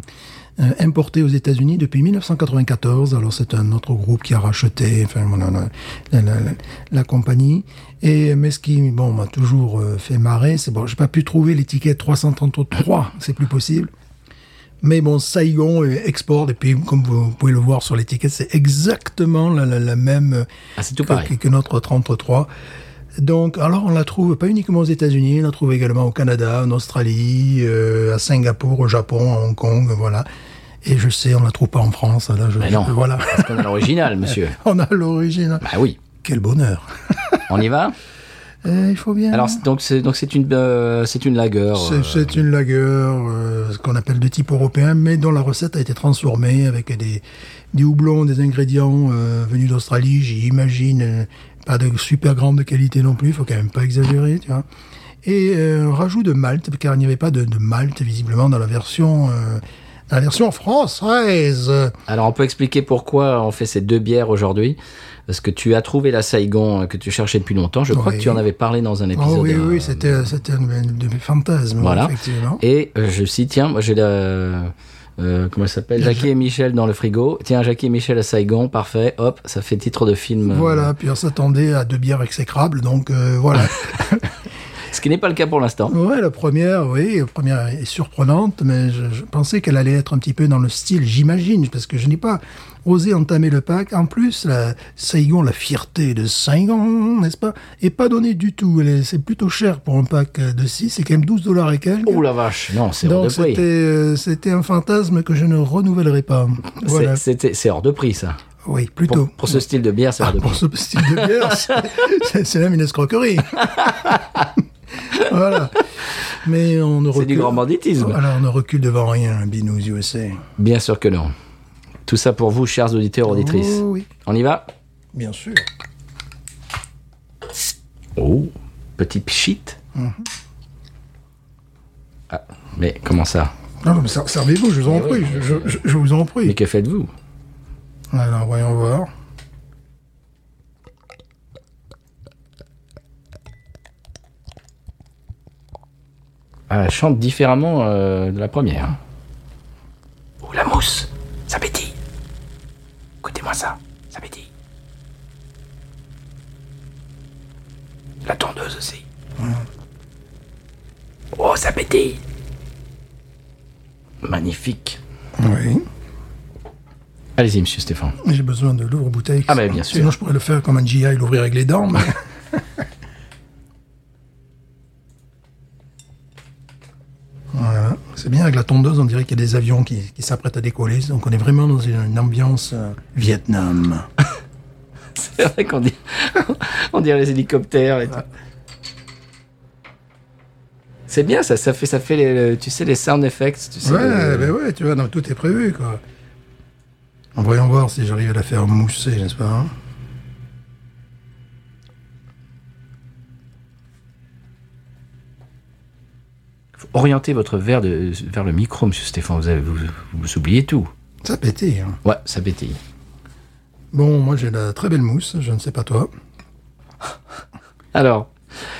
euh, importée aux États-Unis depuis 1994. Alors c'est un autre groupe qui a racheté, enfin la, la, la- la compagnie. Et mais ce qui bon m'a toujours euh, fait marrer, c'est bon, j'ai pas pu trouver l'étiquette 333, c'est plus possible. Mais bon, Saigon euh, export, et puis comme vous pouvez le voir sur l'étiquette, c'est exactement la, la, la même Ah, tout que- que notre 33. Donc, alors on la trouve pas uniquement aux États-Unis, on la trouve également au Canada, en Australie, euh, à Singapour, au Japon, à Hong Kong, voilà. Et je sais, on la trouve pas en France. Là, je, Mais non. je- voilà. Parce qu'on a l'original, monsieur. on a l'origine. Bah oui. Quel bonheur. On y va? Eh, il faut bien. Alors, donc c'est donc c'est une euh, c'est une lager. C'est- euh, une lager, euh, ce qu'on appelle de type européen, mais dont la recette a été transformée avec des, des houblons, des ingrédients euh, venus d'Australie, j'imagine, euh, pas de super grande qualité non plus, faut quand même pas exagérer, tu vois. Et euh, rajout de malt, car il n'y avait pas de, de malt visiblement dans la version, euh, dans la version française. Alors, on peut expliquer pourquoi on fait ces deux bières aujourd'hui. Parce que tu as trouvé la Saigon euh, que tu cherchais depuis longtemps. Je crois Oui. que tu en avais parlé dans un épisode. Oh oui, euh, oui, c'était, c'était un de mes fantasmes, Voilà. effectivement. Et je cite, tiens, moi j'ai la. Euh, comment ça s'appelle Jackie et Michel dans le frigo. Tiens, Jackie et Michel à Saigon, parfait. Hop, ça fait titre de film. euh, Voilà, puis on s'attendait à deux bières exécrables, donc euh, voilà. Ce qui n'est pas le cas pour l'instant. Ouais, la première, oui, la première est surprenante, mais je, je pensais qu'elle allait être un petit peu dans le style, j'imagine, parce que je n'ai pas osé entamer le pack. En plus, la Saigon, la fierté de Saigon, n'est-ce pas, est pas donnée du tout. C'est plutôt cher pour un pack de 6, c'est quand même 12 dollars et quelques. Oh la vache, non, c'est hors de prix. c'était euh, c'était un fantasme que je ne renouvellerai pas. C'est- Voilà. C'est hors de prix, ça. Oui, plutôt. Pour, pour ce style de bière, c'est hors de Ah, pour prix. ce style de bière, c'est- c'est c'est même une escroquerie. voilà. Mais on ne C'est recule. du grand banditisme. Voilà, on ne recule devant rien, Binous USA. Bien sûr que non. Tout ça pour vous, chers auditeurs, auditrices. Oh, oui, On y va? Bien sûr. Oh, petit pchit. Mhm. Ah, mais comment ça? Non, non, mais ser- servez-vous, je vous en prie, oui, je, je- je- je vous en Mais prie. que faites-vous? Alors, voyons voir. Ah, Elle chante différemment euh, de la première. Oh, la mousse Ça pétille Écoutez-moi ça, ça pétille. La tondeuse aussi. Oh, ça pétille Magnifique. Oui. Allez-y, monsieur Stéphane. J'ai besoin de l'ouvre-bouteille. Ah, mais bien sûr. Sinon, je pourrais le faire comme un GI, l'ouvrir avec les dents. mais- voilà. C'est bien, avec la tondeuse, on dirait qu'il y a des avions qui, qui s'apprêtent à décoller. Donc, on est vraiment dans une, une ambiance euh, Vietnam. C'est vrai qu'on dit... on dirait les hélicoptères et tout. C'est bien, ça, ça fait, ça fait les, tu sais, les sound effects. Tu sais, Ouais, le- ben ouais, tu vois, non, tout est prévu, quoi. En voyons voir si j'arrive à la faire mousser, n'est-ce pas hein Faut orienter votre verre de, vers le micro, monsieur Stéphane. Vous, avez- vous, vous oubliez tout. Ça pétille. Hein. Ouais, ça pétille. Bon, moi, j'ai la très belle mousse, je ne sais pas toi. Alors,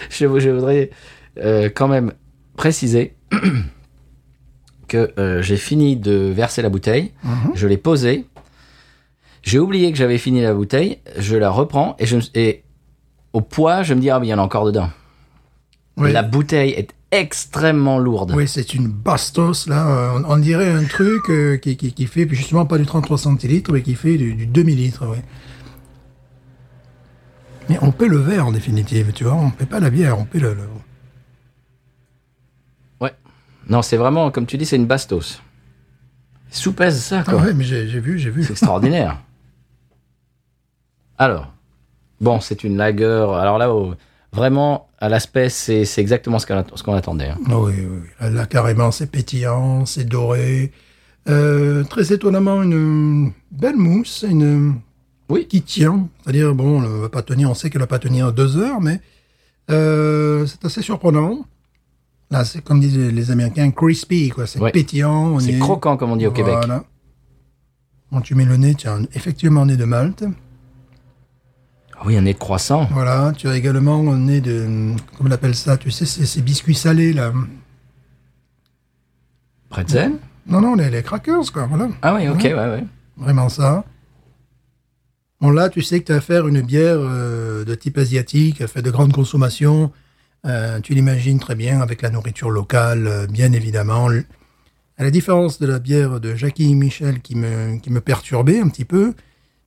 je, je voudrais euh, quand même préciser que euh, j'ai fini de verser la bouteille. Je l'ai posée. J'ai oublié que j'avais fini la bouteille. Je la reprends et, je, et au poids, je me dis, ah, mais il y en a encore dedans. Oui. La bouteille est extrêmement lourde. Oui, c'est une bastos, là. On, on dirait un truc euh, qui, qui, qui fait, puis justement, pas du 33 centilitres, mais qui fait du, du demi-litre, oui. Mais on paie le verre, en définitive, tu vois. On paie pas la bière, on paie le... le- Ouais. Non, c'est vraiment, comme tu dis, c'est une bastos. Soupèse ça, Ah quoi. ouais, mais j'ai vu, j'ai vu. C'est extraordinaire. Alors, bon, c'est une lager. Alors là, au- vraiment, à l'aspect, c'est c'est exactement ce qu'on attendait. hein. Ah oui, oui. Là, là, carrément, c'est pétillant, c'est doré. Euh, très étonnamment, une belle mousse, une Oui. qui tient. C'est-à-dire, bon, elle va pas tenir, on sait qu'elle va pas tenir deux heures, mais euh, c'est assez surprenant. Là, c'est comme disent les, Américains, crispy, quoi. C'est Ouais. pétillant. C'est est. croquant, comme on dit au Québec. Quand tu mets le nez, tu as effectivement un nez de Malte. Ah oui, un nez de croissant. Voilà, tu as également un nez de, comment on appelle ça, tu sais, c'est ces biscuits salés, là. Pretzel Non, non, les, les crackers, quoi, voilà. Ah oui, ok, ouais, ouais. Vraiment ça. Bon, là, tu sais que tu as affaire à une bière euh, de type asiatique, fait de grande consommation. Euh, tu l'imagines très bien avec la nourriture locale, euh, bien évidemment. À la différence de la bière de Jackie Michel qui me, qui me perturbait un petit peu,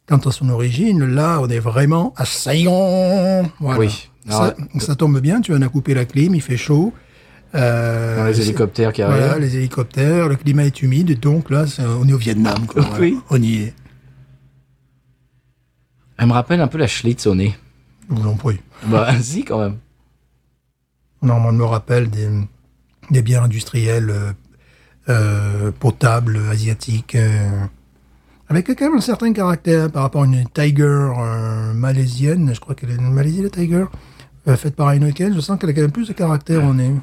quant à son origine, là, on est vraiment à Saigon. Voilà. Oui. Alors, Ça, ça tombe bien, tu en as coupé la clim, il fait chaud. Euh, Dans les hélicoptères qui voilà, arrivent. les hélicoptères, le climat est humide, donc là, on est au Vietnam. Quoi, voilà. Oui. On y est. Elle me rappelle un peu la Schlitz au nez. Je vous en prie. Bah, si, quand même. Non, on me rappelle des, des bières industrielles euh, euh, potables, asiatiques, avec quand même un certain caractère par rapport à une Tiger euh, malaisienne, je crois qu'elle est une Malaisie, la Tiger, euh, faite par Heineken, je sens qu'elle a quand même plus de caractère nez.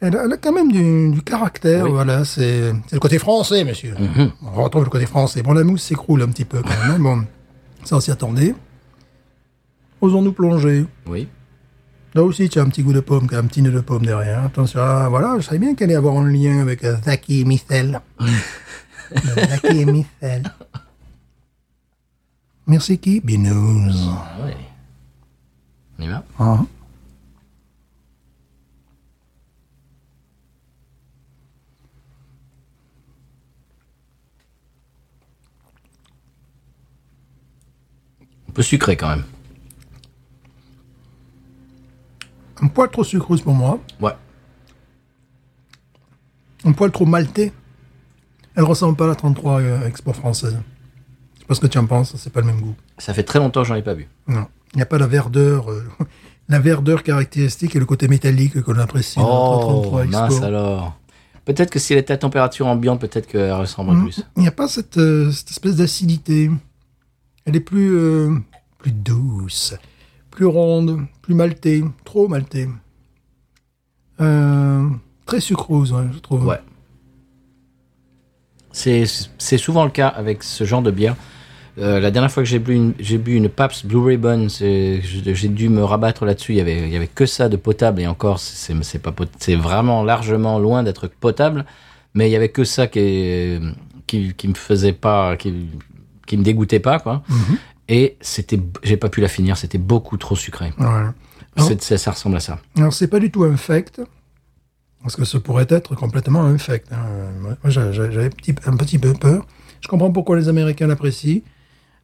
Elle a, elle a quand même du, du caractère, Oui. voilà, c'est le côté français, monsieur. Mhm. On retrouve le côté français. Bon, la mousse s'écroule un petit peu quand même, bon, ça on s'y attendait. Osons-nous plonger Oui. Là aussi, tu as un petit goût de pomme, un petit nez de pomme derrière. Attention, ah, voilà, je savais bien qu'elle allait avoir un lien avec euh, Zaki Michel. Michel. Merci qui Binous. Ah, oui. On y va? Ah. Un peu sucré quand même. Un poil trop sucreuse pour moi. Ouais. Un poil trop maltais. Elle ressemble pas à la 33 euh, Export française. Je sais pas ce que tu en penses, c'est pas le même goût. Ça fait très longtemps que j'en ai pas bu. Non. Il n'y a pas la verdeur, euh, la verdeur caractéristique et le côté métallique que l'on apprécie dans Oh, 33 mince Export. alors. Peut-être que si elle était à température ambiante, peut-être qu'elle ressemble Mm. plus. Il n'y a pas cette, euh, cette espèce d'acidité. Elle est plus, euh, plus douce, plus ronde, plus maltée, trop maltée. Euh, très sucrose, ouais, je trouve. Ouais. C'est souvent le cas avec ce genre de bière. Euh, la dernière fois que j'ai bu une, j'ai bu une Pabst Blue Ribbon, j'ai dû me rabattre là-dessus. Il y avait, il y avait que ça de potable et encore, c'est pas c'est vraiment largement loin d'être potable. Mais il y avait que ça qui, qui, qui me faisait pas, qui, qui me dégoûtait pas quoi. Et c'était, j'ai pas pu la finir. C'était beaucoup trop sucré. Ça, ça ressemble à ça. Alors, c'est pas du tout infect, parce que ce pourrait être complètement infect. hein. Moi, j'a- j'a- j'avais un petit, peu peur. Je comprends pourquoi les Américains l'apprécient,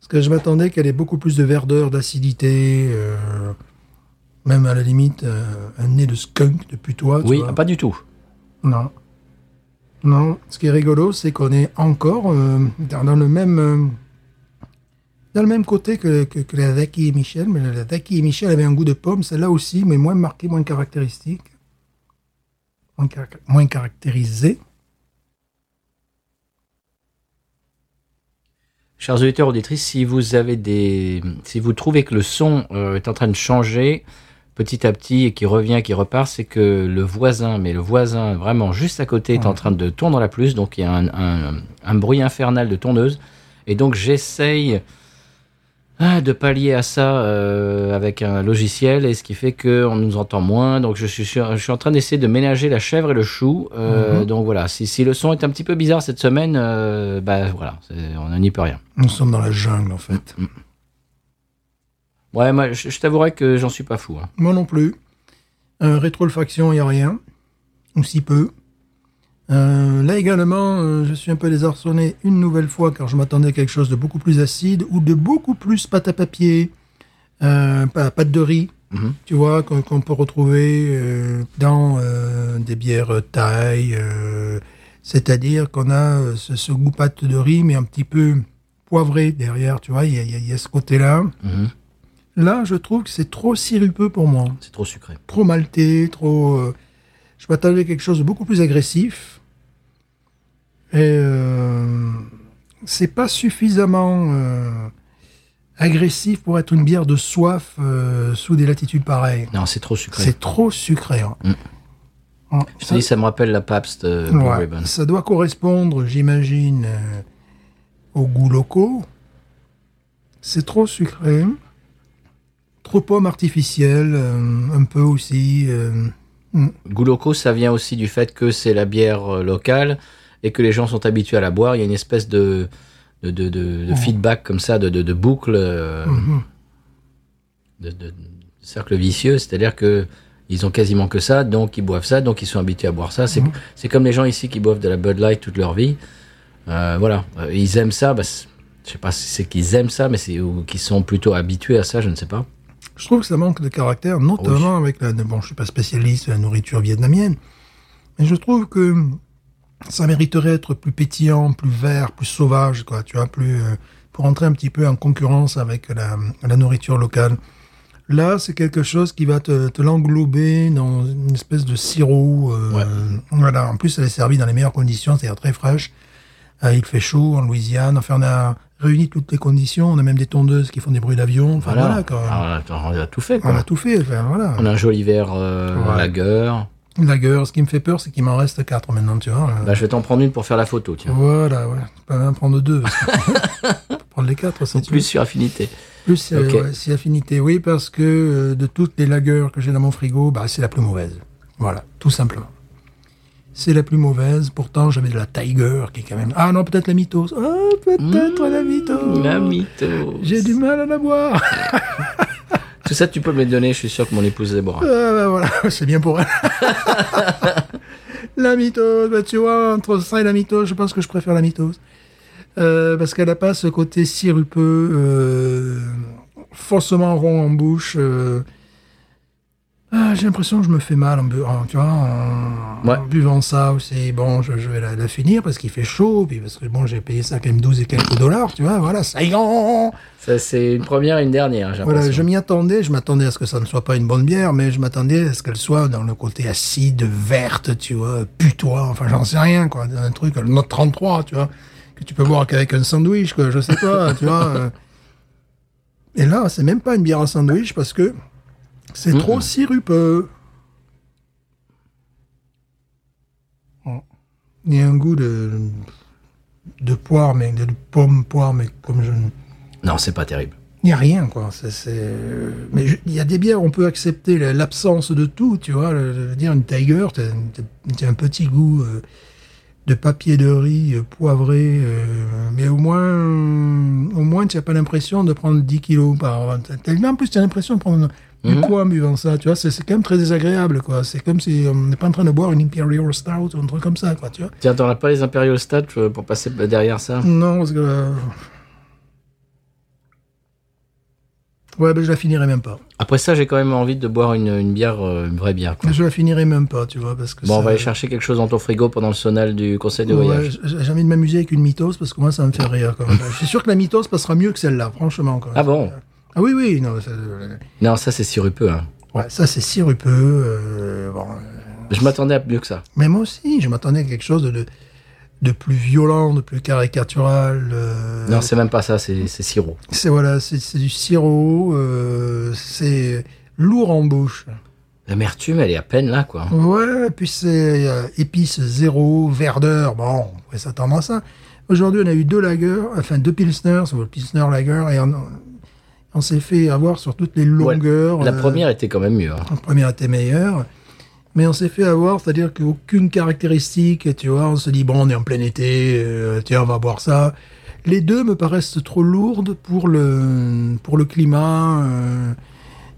parce que je m'attendais qu'elle ait beaucoup plus de verdeur, d'acidité, euh, même à la limite euh, un nez de skunk, de putois. Oui, pas du tout. Non. Non. Ce qui est rigolo, c'est qu'on est encore euh, dans, dans le même dans le même côté que, que, que la Daki et Michel, mais la Daki et Michel avait un goût de pomme, celle-là aussi, mais moins marqué, moins caractéristique, moins, carac- moins caractérisé. Chers auditeurs, auditrices, si vous avez des, si vous trouvez que le son euh, est en train de changer petit à petit et qui revient, qui repart, c'est que le voisin, mais le voisin vraiment juste à côté est en train de tourner la plus, donc il y a un, un, un bruit infernal de tondeuse, et donc j'essaye ah, de pallier à ça euh, avec un logiciel, et ce qui fait que on nous entend moins. Donc je suis, je suis en train d'essayer de ménager la chèvre et le chou. Euh, Donc voilà, si, si le son est un petit peu bizarre cette semaine, euh, bah voilà, on n'y peut rien. Nous sommes dans la jungle, en fait. Ouais, moi, je, je t'avouerai que j'en suis pas fou. hein. Moi non plus. Euh, rétro-olfaction, il n'y a rien. Ou si peu. Euh, là également, euh, je suis un peu désarçonné une nouvelle fois car je m'attendais à quelque chose de beaucoup plus acide ou de beaucoup plus pâte à papier, euh, pâte de riz, Mhm. tu vois, qu'on peut retrouver euh, dans des bières thaï. C'est-à-dire qu'on a ce, ce goût pâte de riz, mais un petit peu poivré derrière, tu vois, il y a, y y ce côté-là. Mhm. Là, je trouve que c'est trop sirupeux pour moi C'est trop sucré. trop maltais, trop. je m'attendais à quelque chose de beaucoup plus agressif. Et euh, c'est pas suffisamment euh, agressif pour être une bière de soif euh, sous des latitudes pareilles. Non, c'est trop sucré. C'est trop sucré. hein. Mm. Hein, Je te ça, dis, ça me rappelle la Pabst Blue ouais, Ribbon. ça doit correspondre, j'imagine, euh, aux goûts locaux. C'est trop sucré. Trop pomme artificielle, euh, un peu aussi. euh, Goût locaux, ça vient aussi du fait que c'est la bière locale et que les gens sont habitués à la boire. Il y a une espèce de, de, de, de- de feedback comme ça, de, de, boucle, euh, mhm. de, cercle vicieux. C'est-à-dire que ils ont quasiment que ça, donc ils boivent ça, donc ils sont habitués à boire ça. C'est c'est comme les gens ici qui boivent de la Bud Light toute leur vie. Euh, voilà, Euh, ils aiment ça. Bah, je sais pas si c'est qu'ils aiment ça, mais c'est ou qu'ils sont plutôt habitués à ça, je ne sais pas. Je trouve que ça manque de caractère, notamment avec la. Bon, je suis pas spécialiste de la nourriture vietnamienne, mais je trouve que ça mériterait être plus pétillant, plus vert, plus sauvage, quoi. Tu vois, plus euh, pour entrer un petit peu en concurrence avec la, la nourriture locale. Là, c'est quelque chose qui va te, te l'englober dans une espèce de sirop. euh, Ouais. Voilà. En plus, elle est servie dans les meilleures conditions, c'est-à-dire très fraîche. Euh, il fait chaud en Louisiane. Enfin, on a réuni toutes les conditions. On a même des tondeuses qui font des bruits d'avion. Enfin, voilà, Voilà, quoi. Ah, on a tout fait. On Quoi. a tout fait, enfin, voilà. On a un joli verre euh, Ouais. lager. Lager, ce qui me fait peur, c'est qu'il m'en reste quatre maintenant, tu vois. Bah, je vais t'en prendre une pour faire la photo, tiens. Voilà, ouais. Tu peux même prendre deux. prendre les quatre, tu Plus sur affinité. Plus, euh, Ok. ouais, si affinité, oui, parce que euh, de toutes les lagers que j'ai dans mon frigo, bah, c'est la plus mauvaise. Voilà, tout simplement. C'est la plus mauvaise. Pourtant, j'avais de la Tiger, qui est quand même... Ah non, peut-être la Mythos. Ah, peut-être la Mythos. La mytho. J'ai du mal à la boire. Tout ça, tu peux me les donner, je suis sûr que mon épouse les boira. Ah, bah, voilà, c'est bien pour elle. la mythose, bah, tu vois, entre ça et la mythose, je pense que je préfère la mythose. Euh, parce qu'elle n'a pas ce côté sirupeux, euh, faussement rond en bouche. Ah, j'ai l'impression que je me fais mal en, bu- en- tu vois, en, Ouais. en buvant ça aussi. Bon, je, je vais la, la finir parce qu'il fait chaud, puis parce que bon, j'ai payé ça quand même 12 et quelques dollars, tu vois, voilà, ça y est. Ça, c'est une première et une dernière, Voilà, je m'y attendais, je m'attendais à ce que ça ne soit pas une bonne bière, mais je m'attendais à ce qu'elle soit dans le côté acide, verte, tu vois, putois, enfin j'en sais rien, quoi, un truc, le note 33, tu vois, que tu peux boire qu'avec un sandwich, quoi, je sais pas, tu vois. euh. Et là, c'est même pas une bière à sandwich parce que c'est trop sirupeux. Oh. Il y a un goût de, de poire, mais de pomme poire, mais comme je Non, c'est pas terrible. il n'y a rien, quoi. C'est, Mais il y a des bières, on peut accepter la- l'absence de tout, tu vois. Le- Je veux dire, une Tiger, t'as, un petit goût euh, de papier de riz euh, poivré, euh, mais au moins, au moins, tu n'as pas l'impression de prendre 10 kilos par... En plus, tu as l'impression de prendre du Mhm. poids en buvant ça, tu vois. C'est, quand même très désagréable, quoi. C'est comme si on n'est pas en train de boire une Imperial Stout ou un truc comme ça, quoi, tu vois. Tiens, pas les Imperial Stats euh, pour passer derrière ça Non, parce que... euh, Ouais, ben je la finirai même pas. Après ça, j'ai quand même envie de boire une, une bière, euh, une vraie bière. quoi. Je la finirai même pas, tu vois, parce que Bon, ça- on va aller chercher quelque chose dans ton frigo pendant le sonal du conseil de Ouais, voyage. j'ai j'ai envie de m'amuser avec une mythos parce que moi ça me fait rire quand même. Je suis sûr que la mythos passera mieux que celle-là, franchement. Quand même. Ah bon? Ah oui, oui, non, ça, euh, Non, ça c'est sirupeux. Hein. ouais, ça c'est sirupeux. euh, bon, euh, Je m'attendais à mieux que ça. mais moi aussi, je m'attendais à quelque chose de, de plus violent, de plus caricatural. euh, Non, c'est même pas ça, c'est sirop. c'est voilà, c'est du sirop, euh, c'est lourd en bouche. L'amertume, elle est à peine là, quoi. Ouais, puis c'est euh, épices zéro, verdeur. Bon, on pourrait s'attendre à ça. Aujourd'hui, on a eu deux lagers, enfin deux pilsners, pilsner lager, et on, on s'est fait avoir sur toutes les longueurs. La euh, première était quand même mieux. hein. la première était meilleure. Mais on s'est fait avoir, c'est-à-dire qu'aucune caractéristique, tu vois, on se dit, bon, on est en plein été, euh, tiens, on va boire ça. Les deux me paraissent trop lourdes pour le, pour le climat. euh,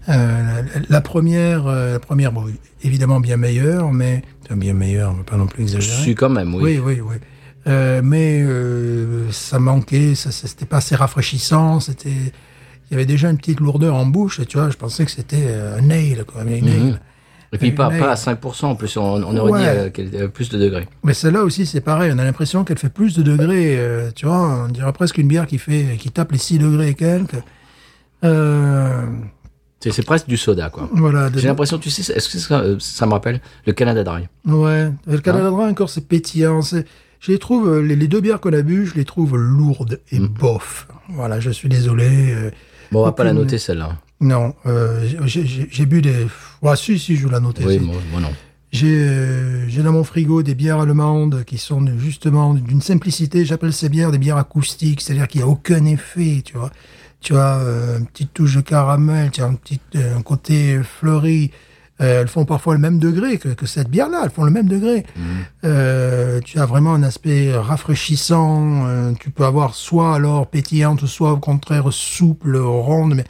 euh, la, première, la première, bon, évidemment bien meilleure, mais bien meilleure, on va pas non plus Je exagérer. suis quand même, oui. Oui, oui, oui. Euh, mais euh, ça manquait, ça, ça- c'était pas assez rafraîchissant, c'était, il y avait déjà une petite lourdeur en bouche, tu vois, je pensais que c'était euh, un nail, quoi, mais, Mhm. Et puis pas, pas à 5%, en plus, on, on aurait Ouais. dit euh, qu'elle euh, plus de degrés. mais celle-là aussi, c'est pareil, on a l'impression qu'elle fait plus de degrés, euh, tu vois, on dirait presque une bière qui fait, qui tape les 6 degrés et quelques. Euh, C'est presque du soda, quoi. voilà. J'ai l'impression, tu sais, est-ce que ça, ça me rappelle le Canada Dry? Ouais, le Canada Hein Dry encore c'est pétillant. c'est- Je les trouve les, les deux bières qu'on a bu, je les trouve lourdes et Mm. bof. Voilà, je suis désolé. Bon, on va pas la noter, celle-là. non, euh, j'ai- bu des. Ouais, si si, je vais la noter. Oui, moi, moi non. J'ai euh, j'ai dans mon frigo des bières allemandes qui sont justement d'une simplicité. J'appelle ces bières des bières acoustiques, c'est-à-dire qu'il n'y a aucun effet, tu vois. Tu as euh, une petite touche de caramel, tu as un petit un côté fleuri. Euh, elles font parfois le même degré que, que cette bière-là. Elles font le même degré. Euh, tu as vraiment un aspect rafraîchissant. euh, tu peux avoir soit alors pétillante, soit au contraire souple, ronde. Mais,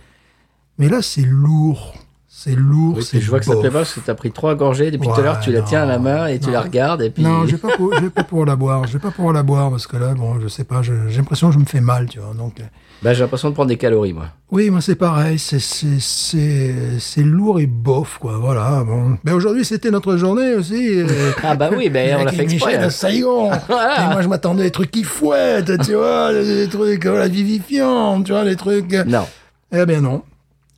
mais là, c'est lourd. C'est lourd. Oui, c'est je vois que ça te plaît pas parce que t'as pris trois gorgées depuis tout à l'heure, tu la tiens à la main et tu non. la regardes et puis. Non, je vais pas, pour- je vais pas pouvoir la boire. Je vais pas pouvoir la boire parce que là, bon, je sais pas. J'ai l'impression que je me fais mal, tu vois. Donc, Bah, j'ai l'impression de prendre des calories, moi. oui, moi c'est pareil. C'est c'est c'est c'est lourd et bof, quoi. Voilà. Bon. Mais aujourd'hui, c'était notre journée aussi. euh, Ah bah oui, ben on l'a fait exprès. Michel hein. à Saigon. Voilà. Et moi, je m'attendais à des trucs qui fouettent, tu vois, des trucs voilà, vivifiants, tu vois, des trucs. Non. Eh bien non.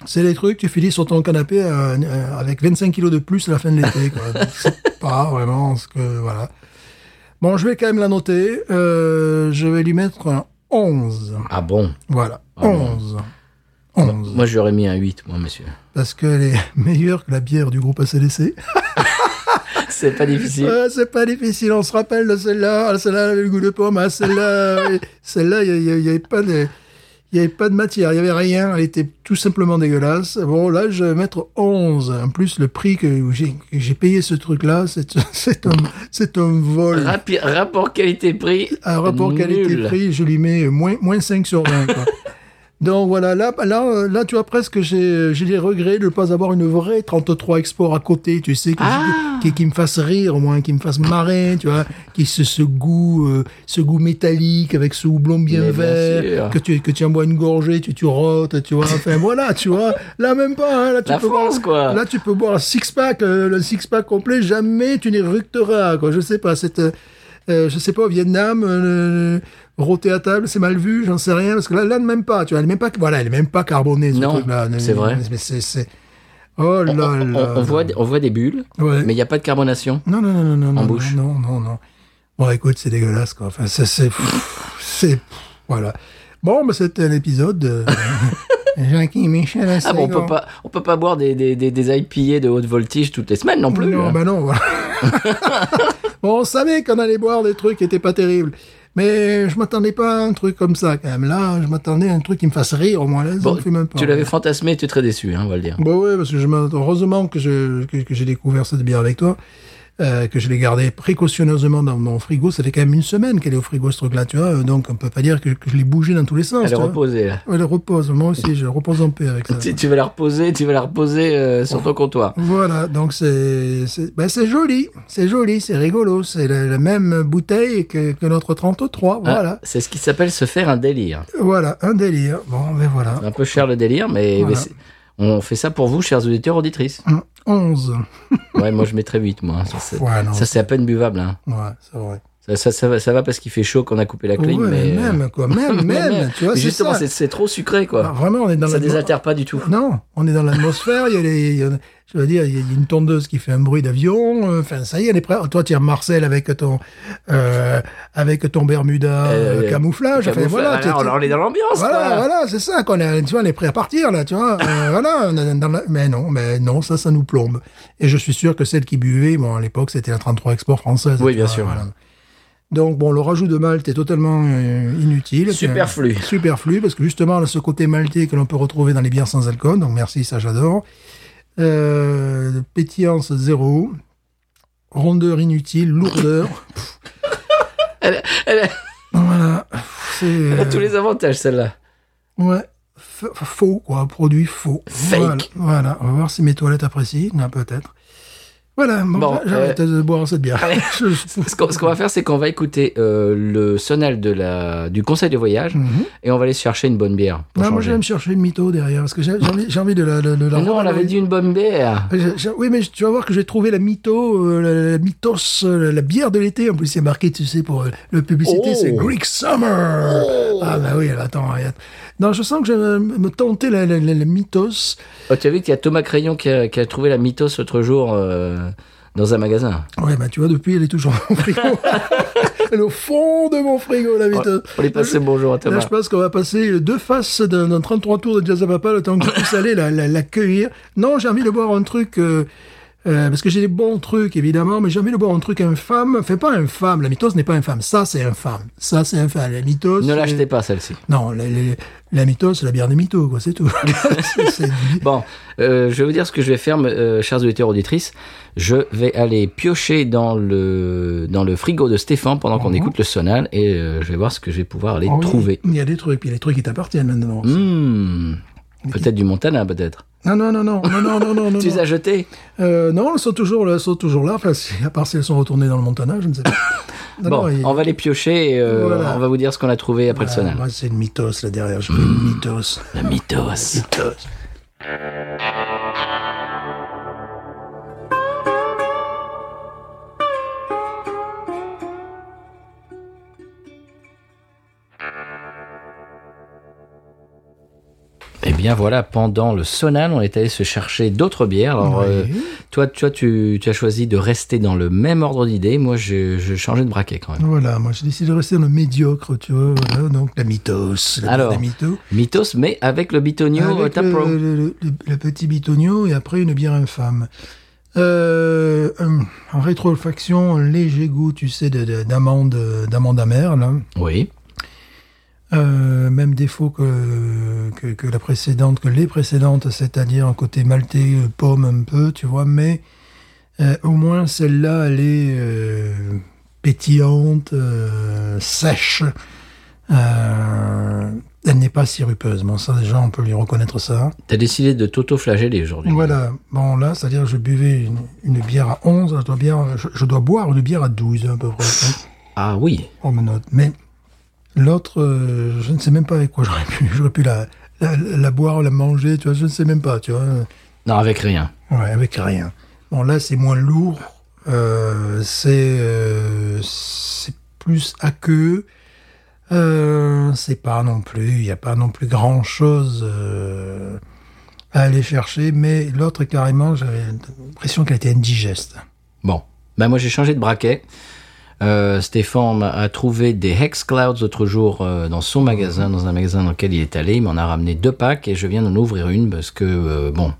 C'est des trucs, tu finis sur ton canapé euh, euh, avec 25 kilos de plus à la fin de l'été. quoi. C'est pas vraiment ce que... Voilà. Bon, je vais quand même la noter. Euh, je vais lui mettre un 11. Ah bon? Voilà, Ah bon. 11. 11. Moi, j'aurais mis un 8, moi, monsieur. Parce qu'elle est meilleure que la bière du groupe ACDC. C'est pas difficile. Ouais, c'est pas difficile, on se rappelle de celle-là. Ah, Celle-là, elle avait le goût de pomme. Ah, celle-là, celle-là, il n'y avait pas de... Il n'y avait pas de matière, il n'y avait rien, elle était tout simplement dégueulasse. Bon, là, je vais mettre 11. En plus, le prix que j'ai payé ce truc-là, c'est c'est un, un vol. Rapi- rapport qualité-prix. Un rapport qualité-prix, je lui mets moins, moins 5 sur 20. Quoi. Donc voilà, là, là, là, tu vois, presque, j'ai j'ai des regrets de ne pas avoir une vraie 33 Export à côté, tu sais, que- Ah. qui, qui me fasse rire, au moins, qui me fasse marrer, tu vois, qui se ce goût, euh, ce goût métallique avec ce houblon bien Mais vert, que tu, que tu en bois une gorgée, tu, tu rotes, tu vois, enfin voilà, tu vois, là même pas, hein, là tu La peux France, boire, quoi. Là tu peux boire un six-pack, euh, le six-pack complet, jamais tu n'éructeras, quoi, je sais pas, cette, euh, je sais pas, au Vietnam, euh, rôter à table, c'est mal vu, j'en sais rien, parce que là, là, même pas, tu vois, elle est même pas, voilà, elle est même pas carbonée, ce Non, truc-là. c'est vrai. Mais c'est, oh là On, là. on- voit, on voit des bulles, Ouais. mais il n'y a pas de carbonation. Non, non, non, non, non. non, bouche. Non, non, non. Bon, écoute, c'est dégueulasse, quoi. Enfin, c'est, c'est, c'est, voilà. Bon, bah, c'était un épisode de Jackie Michel à Ah bon, on peut pas, on peut pas boire des, des, des, des IPA de haute voltige toutes les semaines non plus. Non, hein. bah non, voilà. on savait qu'on allait boire des trucs qui étaient pas terribles. Mais je m'attendais pas à un truc comme ça, quand même. Là, je m'attendais à un truc qui me fasse rire, au moins. Là, Bon, même pas. tu l'avais fantasmé, tu es très déçu, hein, on va le dire. Bah ouais, parce que je heureusement que je que, que j'ai découvert cette bière avec toi, euh, que je l'ai gardée précautionneusement dans mon frigo. Ça fait quand même une semaine qu'elle est au frigo ce truc-là, tu vois. euh, Donc on peut pas dire que, que je l'ai bougé dans tous les sens. Elle est reposée. là. Elle repose. Moi aussi, je repose en paix avec ça. Tu, tu vas la reposer, tu vas la reposer euh, sur ton comptoir. Voilà, donc c'est c'est ben c'est joli, c'est joli, c'est rigolo, c'est la, la même bouteille que, que notre 33, Ah, voilà. c'est ce qui s'appelle se faire un délire. Voilà, un délire. Bon, ben voilà. C'est un peu cher le délire, mais, Voilà. mais c'est- on fait ça pour vous, chers auditeurs, auditrices. 11. Ouais, moi je mettrais 8, moi. Ça, c'est, Ouais, à peine buvable. Hein. Ouais, c'est vrai. Ça, ça, ça va, ça va parce qu'il fait chaud qu'on a coupé la clim, Ouais, mais... euh, même, quoi, même, même, tu vois, justement, c'est, c'est trop sucré, quoi. Alors, vraiment, on est dans ça désaltère pas du tout. Non, on est dans l'atmosphère. Il y a les, il y a- je veux dire, il y a une tondeuse qui fait un bruit d'avion. euh, Enfin, ça y est, elle est prête. Toi, tu Marcel avec ton, euh, avec ton Bermuda Euh, euh, camouflage. Enfin, voilà, voilà, on est dans l'ambiance, Voilà, quoi. voilà, c'est ça qu'on est. Tu vois, on est prêt à partir là, tu vois. Euh, voilà, dans la- mais non, mais non, ça, ça nous plombe. Et je suis sûr que celle qui buvait, bon, à l'époque, c'était la 33 Export française. Oui, bien vois, sûr. voilà. Donc bon, le rajout de malt est totalement euh, inutile. Superflu. Superflu, parce que justement, a ce côté maltais que l'on peut retrouver dans les bières sans alcool. Donc merci, ça j'adore. Euh, pétillance zéro. Rondeur inutile, lourdeur. Elle, elle- voilà. Elle a euh, tous les avantages, celle-là. Ouais. Faux, quoi. Produit faux. Fake. Voilà. Voilà. On va voir si mes toilettes apprécient. Non, peut-être. Voilà. Bon, Bon, j'a- j'arrête de boire cette bière. allez. Ce qu'on, va faire, c'est qu'on va écouter euh, le sonal de la, du conseil de voyage Mhm. et on va aller chercher une bonne bière. Pour Non, moi, j'aime chercher une mytho derrière, parce que j'ai envie, de la, de, de la Mais non, on avait dit une bonne bière. J'ai- Oui, mais tu vas voir que j'ai trouvé la mytho, euh, la, la mythos, euh, la bière de l'été. En plus, c'est marqué, tu sais, pour euh, le publicité, Oh. c'est Greek Summer. Ah, bah oui, attends. Non, je sens que je vais me tenter la, la, la, la mythos. Oh, tu as vu qu'il y a Thomas Crayon qui a, qui a trouvé la mythos l'autre jour euh, dans un magasin. Ouais, bah tu vois, depuis, elle est toujours dans mon frigo. elle est au fond de mon frigo, la mythos. On lui passer bonjour à Là, Thomas. je pense qu'on va passer deux faces d'un d'un 33 tours de Jazz à Papa, le temps que je puisse aller la- la- l'accueillir. Non, j'ai envie de boire un truc... euh, euh, parce que j'ai des bons trucs, évidemment, mais j'ai envie de boire un truc infâme. Enfin, pas infâme. La mythos n'est pas infâme. Ça, c'est infâme. Ça, c'est infâme. La mythos... Ne l'achetez pas celle-ci. Non, la, la, la mythos, c'est la bière des mythos, quoi. C'est tout. Bon, euh, je vais vous dire ce que je vais faire, euh, chers auditeurs auditrices. Je vais aller piocher dans le, dans le frigo de Stéphane pendant qu'on écoute le sonal et euh, je vais voir ce que je vais pouvoir aller Oh, trouver. Il y a des trucs, il y a des trucs qui t'appartiennent maintenant. Hmm, Peut-être du Montana, peut-être. Non, non, non, non, non, non, non, non. tu les as jetés euh, Non, elles sont toujours, elles sont toujours là. À part si elles sont retournées dans le Montana, je ne sais pas. Bon, on va les piocher et euh, on va vous dire ce qu'on a trouvé après le ah, sonal. C'est une mythos là derrière. Je veux mmh, mythos. Le mythos. Le mythos. Bien voilà, pendant le sonal, on est allé se chercher d'autres bières. Alors, Oui. euh, toi, toi tu, tu as choisi de rester dans le même ordre d'idées. Moi, je, je changeais de braquet quand même. Voilà, moi j'ai décidé de rester dans le médiocre, tu vois. Voilà, donc la mythos. La Alors, mythos. Mythos, mais avec le Bitonio euh, Avec Tap le, le- le- le- le petit bitonio et après une bière infâme. Euh, en rétrofaction, un léger goût, tu sais, de- de- d'amande, d'amande amère, là. Oui. Euh, même défaut que, que, que la précédente, que les précédentes, c'est-à-dire un côté maltais, euh, pomme un peu, tu vois, mais euh, au moins celle-là, elle est euh, pétillante, sèche, elle n'est pas sirupeuse. Bon, ça, déjà, on peut lui reconnaître ça. T'as décidé de t'auto-flageller aujourd'hui. Voilà. Bon, là, c'est-à-dire, je buvais une, une bière à 11, je dois, bien, je, je dois boire une bière à 12, à peu près. Ah oui. On me note. Mais l'autre, euh, je ne sais même pas avec quoi j'aurais pu, j'aurais pu la, la, la boire, la manger, tu vois, je ne sais même pas, tu vois. Non, avec rien. Ouais, avec rien. Bon, là, c'est moins lourd. Euh, c'est euh, c'est plus aqueux. Euh, c'est pas non plus, il n'y a pas non plus grand chose à aller chercher, mais l'autre carrément, j'avais l'impression qu'elle était indigeste. Bon. Ben moi j'ai changé de braquet. Euh, Stéphane a trouvé des Hex Clouds l'autre jour euh, dans son magasin, dans un magasin dans lequel il est allé. Il m'en a ramené deux packs et je viens d'en ouvrir une parce que, euh, bon,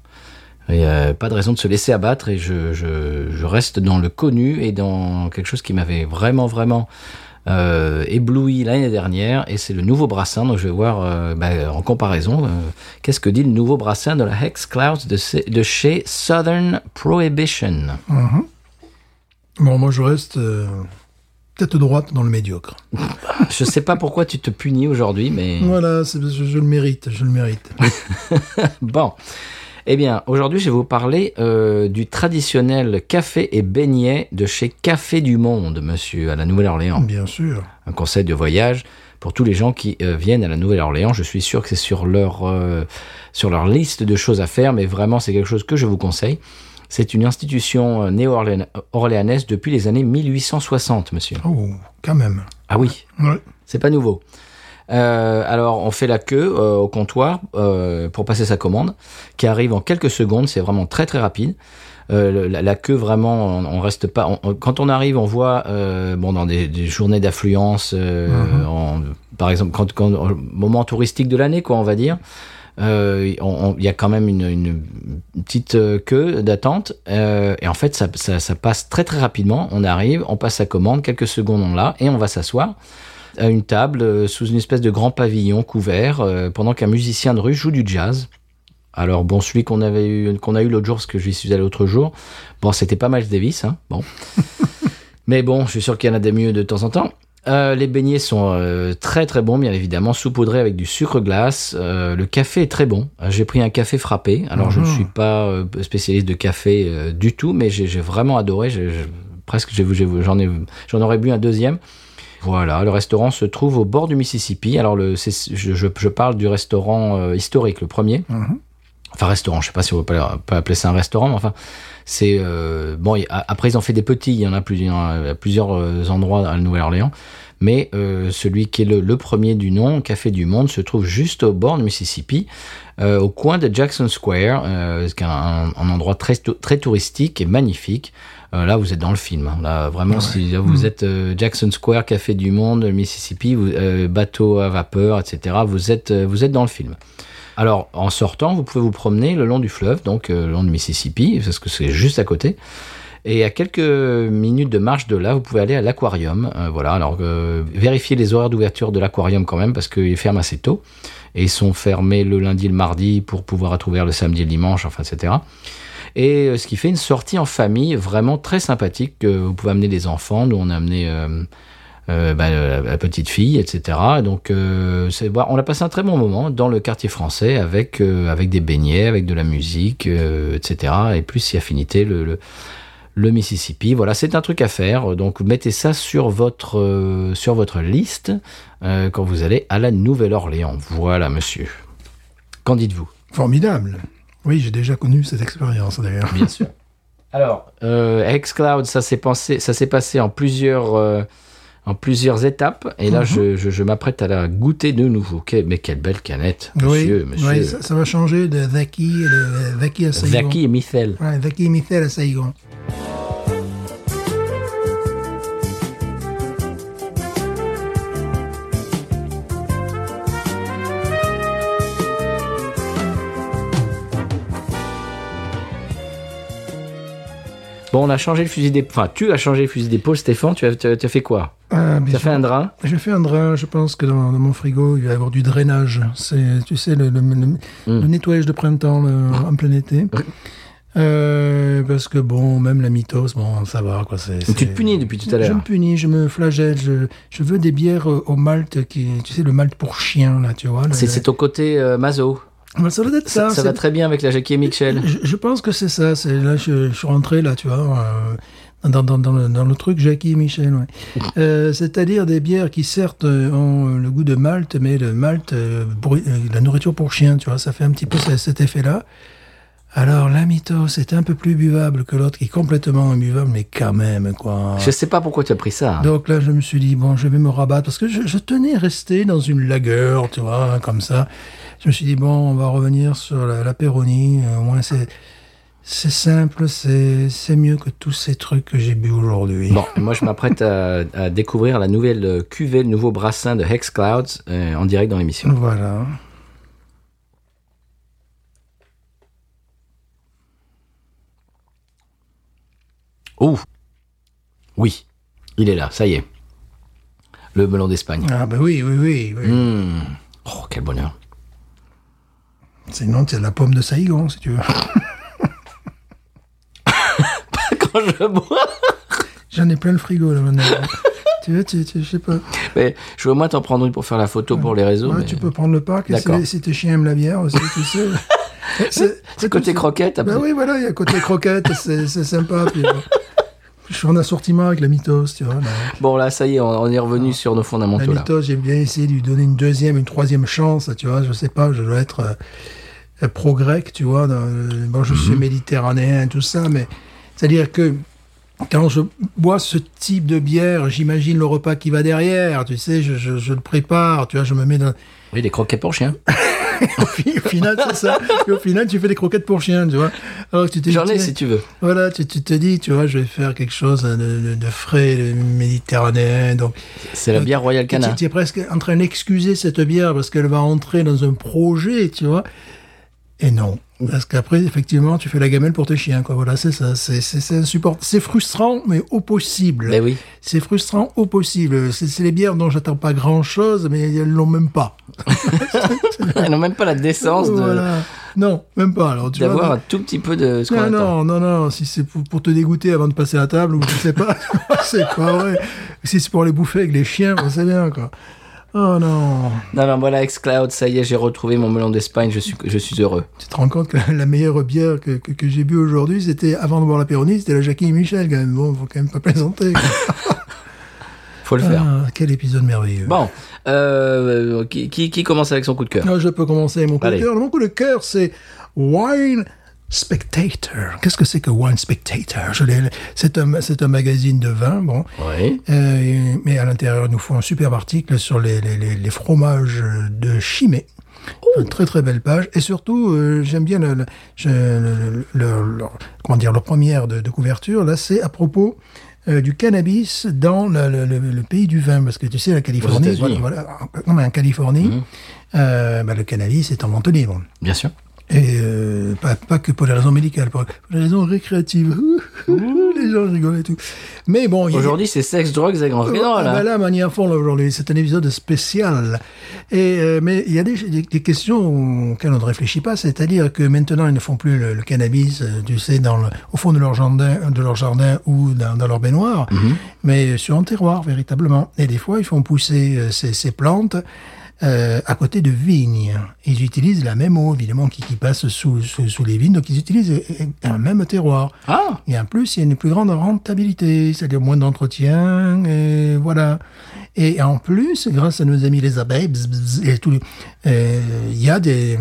il n'y a pas de raison de se laisser abattre et je, reste dans le connu et dans quelque chose qui m'avait vraiment, vraiment ébloui l'année dernière et c'est le nouveau brassin. Donc je vais voir bah, en comparaison qu'est-ce que dit le nouveau brassin de la Hex Clouds de, chez Southern Prohibition? Bon, moi, je reste tête droite dans le médiocre. Je sais pas pourquoi tu te punis aujourd'hui, mais Voilà, je, je le mérite, je le mérite. bon. Eh bien, aujourd'hui, je vais vous parler euh, du traditionnel café et beignet de chez Café du Monde, monsieur, à la Nouvelle-Orléans. Bien sûr. Un conseil de voyage pour tous les gens qui euh, viennent à la Nouvelle-Orléans. Je suis sûr que c'est sur leur, euh, sur leur liste de choses à faire, mais vraiment, c'est quelque chose que je vous conseille. C'est une institution euh, néo-orléanaise depuis les années 1860, monsieur. Oh, quand même. Ah oui, Ouais. C'est pas nouveau. Euh, alors, on fait la queue euh, au comptoir euh, pour passer sa commande, qui arrive en quelques secondes. C'est vraiment très très rapide. La, la queue vraiment, on, on reste pas. on- on- quand on arrive, on voit bon dans des, des journées d'affluence, en- par exemple quand, quand moment touristique de l'année, quoi, on va dire. Euh, Il y a quand même une, une petite euh, queue d'attente euh, et en fait ça, ça, ça passe très très rapidement. On arrive, on passe sa commande, quelques secondes on l'a et on va s'asseoir à une table sous une espèce de grand pavillon couvert pendant qu'un musicien de rue joue du jazz. Alors bon, celui qu'on avait eu, qu'on a eu l'autre jour, parce que j'y suis allé l'autre jour, bon, c'était pas Miles Davis, hein, bon. Mais bon, je suis sûr qu'il y en a des mieux de temps en temps. Euh, les beignets sont euh, très très bons, bien évidemment, saupoudrés avec du sucre glace. Euh, le café est très bon. J'ai pris un café frappé. Alors je ne suis pas spécialiste de café du tout, mais j'ai vraiment adoré. Presque j'en ai, j'en aurais bu un deuxième. Voilà, le restaurant se trouve au bord du Mississippi. Alors le, je, je- je parle du restaurant historique, le premier. Enfin restaurant, je sais pas si on peut appeler ça un restaurant, mais enfin c'est euh, bon. y a- Après ils ont fait des petits, il y en a plusieurs, à plusieurs endroits à Nouvelle-Orléans. Mais euh, celui qui est le, le premier du nom, Café du Monde, se trouve juste au bord du Mississippi, euh, au coin de Jackson Square, euh, qui est un, un endroit très, très touristique et magnifique. Euh, là, vous êtes dans le film. hein. Là, vraiment, si là, vous êtes euh, Jackson Square, Café du Monde, Mississippi, vous- euh, bateau à vapeur, etc. Vous êtes, euh, vous êtes dans le film. Alors, en sortant, vous pouvez vous promener le long du fleuve, donc euh, le long du Mississippi, parce que c'est juste à côté. Et à quelques minutes de marche de là, vous pouvez aller à l'aquarium. Euh, voilà, alors euh, vérifiez les horaires d'ouverture de l'aquarium quand même, parce qu'ils ferment assez tôt. Et ils sont fermés le lundi le mardi pour pouvoir être ouverts le samedi et le dimanche, enfin, etc. Et ce qui fait une sortie en famille vraiment très sympathique. que vous pouvez amener des enfants. Nous, on a amené euh, bah, la, petite fille, etc. Donc, euh, on a passé un très bon moment dans le quartier français avec, euh, avec des beignets, avec de la musique, euh, etc. Et plus si affinité, le, le, le Mississippi. Voilà, c'est un truc à faire. Donc, mettez ça sur votre, sur votre liste quand vous allez à la Nouvelle-Orléans. Voilà, monsieur. Qu'en dites-vous? Formidable. Oui, j'ai déjà connu cette expérience d'ailleurs. Bien sûr. Alors, euh, xCloud, ça s'est pensé, ça s'est passé en plusieurs, en plusieurs étapes, et là, je, je, je m'apprête à la goûter de nouveau. Mais quelle belle canette, monsieur, oui, monsieur. oui, ça, ça va changer de Zaki et de Zaki à Saigon. Zaki et Michel. Ouais, et Michel à Saigon. Bon, on a changé le fusil d'épaule. Enfin, tu as changé le fusil d'épaule, Stéphane. Tu as, tu as- fait quoi? Ah, Tu as fait un drain J'ai fait un drain, je pense que dans, dans mon frigo, il va y avoir du drainage. C'est, tu sais, le, le- le- le nettoyage de printemps le- en plein été. Euh, parce que bon, même la mythos, bon, ça va quoi. C'est, Tu te punis depuis tout à Je l'heure. me punis, je me flagelle. Je, je veux des bières euh, au malt qui, tu sais, le malt pour chien là, tu vois. C'est c'est au côté euh, Mazo. Ça doit être Ça, ça. va très bien avec la Jackie et Mitchell. Je, je pense que c'est ça. C'est là, je, je suis rentré là, tu vois, euh, dans, dans, dans, le, dans le truc Jackie et Michel. Ouais. Euh, C'est-à-dire des bières qui certes ont euh, le goût de malt, mais le malt, euh, la nourriture pour chien, tu vois, ça fait un petit peu ce- cet effet-là. Alors la mythos est un peu plus buvable que l'autre, qui est complètement imbuvable, mais quand même quoi. Je sais pas pourquoi tu as pris ça. Donc là, je me suis dit, bon, je vais me rabattre, parce que je, je tenais à rester dans une lagueur, tu vois, comme ça. Je me suis dit, bon, on va revenir sur la, euh, au moins, c'est, c'est simple, c'est, mieux que tous ces trucs que j'ai bu aujourd'hui. Bon, moi je m'apprête à, à découvrir la nouvelle cuvée, le nouveau brassin de Hex Clouds euh, en direct dans l'émission. Voilà. Oh Oui, il est là, ça y est. Le melon d'Espagne. Ah, ben oui, oui, oui. oui. Mmh. Oh, quel bonheur. Sinon, c'est la pomme de Saïgon, si tu veux. Quand je bois J'en ai plein le frigo, là, maintenant. tu veux, tu, tu- je sais pas. mais Je veux au moins t'en prendre une pour faire la photo pour les réseaux. Ouais, mais tu peux prendre le pack, et D'accord. si, si tes chiens aiment la bière aussi, tu sais. C'est, C'est côté croquette. après. Ben oui, voilà, il y a côté croquette, c'est, c'est sympa. Puis, euh, je suis en assortiment avec la mythos, tu vois. là. Bon, là, ça y est, on, on est revenu sur nos La fondamentaux. Là. mythos, j'ai bien essayé de lui donner une deuxième, une troisième chance, tu vois. Je sais pas, je dois être euh, pro-grec, tu vois. dans- bon, je Mhm. suis méditerranéen, tout ça, mais c'est-à-dire que quand je bois ce type de bière, j'imagine le repas qui va derrière, tu sais, je, je, je le prépare, tu vois, je me mets dans... Oui, des croquettes pour chien. Au fi- au final, c'est ça. Et au final, tu fais des croquettes pour chien, tu vois. Alors, tu te dis, J'en ai si tu veux. Voilà, tu, tu te dis, tu vois, je vais faire quelque chose de, de- de frais, de méditerranéen. Donc, C'est la bière Royal tu, Canin. tu es presque en train d'excuser cette bière parce qu'elle va entrer dans un projet, tu vois. Et non. Parce qu'après, effectivement, tu fais la gamelle pour tes chiens, quoi. Voilà, c'est ça. C'est, insupportable. C'est frustrant, mais au possible. Ben oui. C'est frustrant au possible. C'est, les bières dont j'attends pas grand chose, mais elles l'ont même pas. Ils n'ont même pas la décence de- Voilà. Non, même pas. Alors, tu d'avoir un tout petit peu de ce non, non, non, non, si c'est pour, pour te dégoûter avant de passer à la table, ou je sais pas, c'est pas vrai. Si c'est pour les bouffer avec les chiens, on sait bien, quoi. Oh non. Non, non, voilà, Xcloud, ça y est, j'ai retrouvé mon melon d'Espagne, je suis, je suis heureux. Tu te rends compte que la meilleure bière que, que, que j'ai bu aujourd'hui, c'était, avant de boire la Péroni, c'était la Jackie et Michel, quand même. Bon, faut quand même pas plaisanter. Faut le faire. Ah, quel épisode merveilleux. Bon, euh, qui, qui, qui commence avec son coup de cœur? Ah, je peux commencer mon coup Allez. de cœur. Mon coup de cœur, c'est Wine Spectator. Qu'est-ce que c'est que Wine Spectator? C'est un, c'est un magazine de vin, bon. Oui. Euh, mais à l'intérieur, ils nous font un superbe article sur les, les, les, les fromages de Chimay. Une très très belle page. Et surtout, euh, j'aime bien le, le, je- le- le- le- comment dire, leur première de, de couverture. Là, c'est à propos euh, du cannabis dans le, le- le- le pays du vin. Parce que tu sais, la Californie, voilà, voilà. non, mais en Californie, euh, bah, le cannabis est en vente libre. Bien sûr. Et euh, pas, pas que pour les raisons médicales, pour, les raisons récréatives. les gens rigolent et tout. Mais bon, a- Aujourd'hui, c'est sexe, drogues et grand ah, là. bah là, aujourd'hui. C'est un épisode spécial. Et euh, mais il y a des, des, des questions auxquelles on ne réfléchit pas. C'est-à-dire que maintenant, ils ne font plus le, le cannabis, euh, tu sais, dans le, au fond de leur jardin, de leur jardin ou dans, dans leur baignoire, mais sur un terroir véritablement. Et des fois, ils font pousser ces, ces plantes. Euh, à côté de vignes. Ils utilisent la même eau, évidemment, qui, qui passe sous, sous, sous les vignes, donc ils utilisent euh, un même terroir. Ah, Et en plus, il y a une plus grande rentabilité, c'est-à-dire moins d'entretien, et voilà. Et en plus, grâce à nos amis les abeilles, bzz, bzz, et tout, euh, il y a des,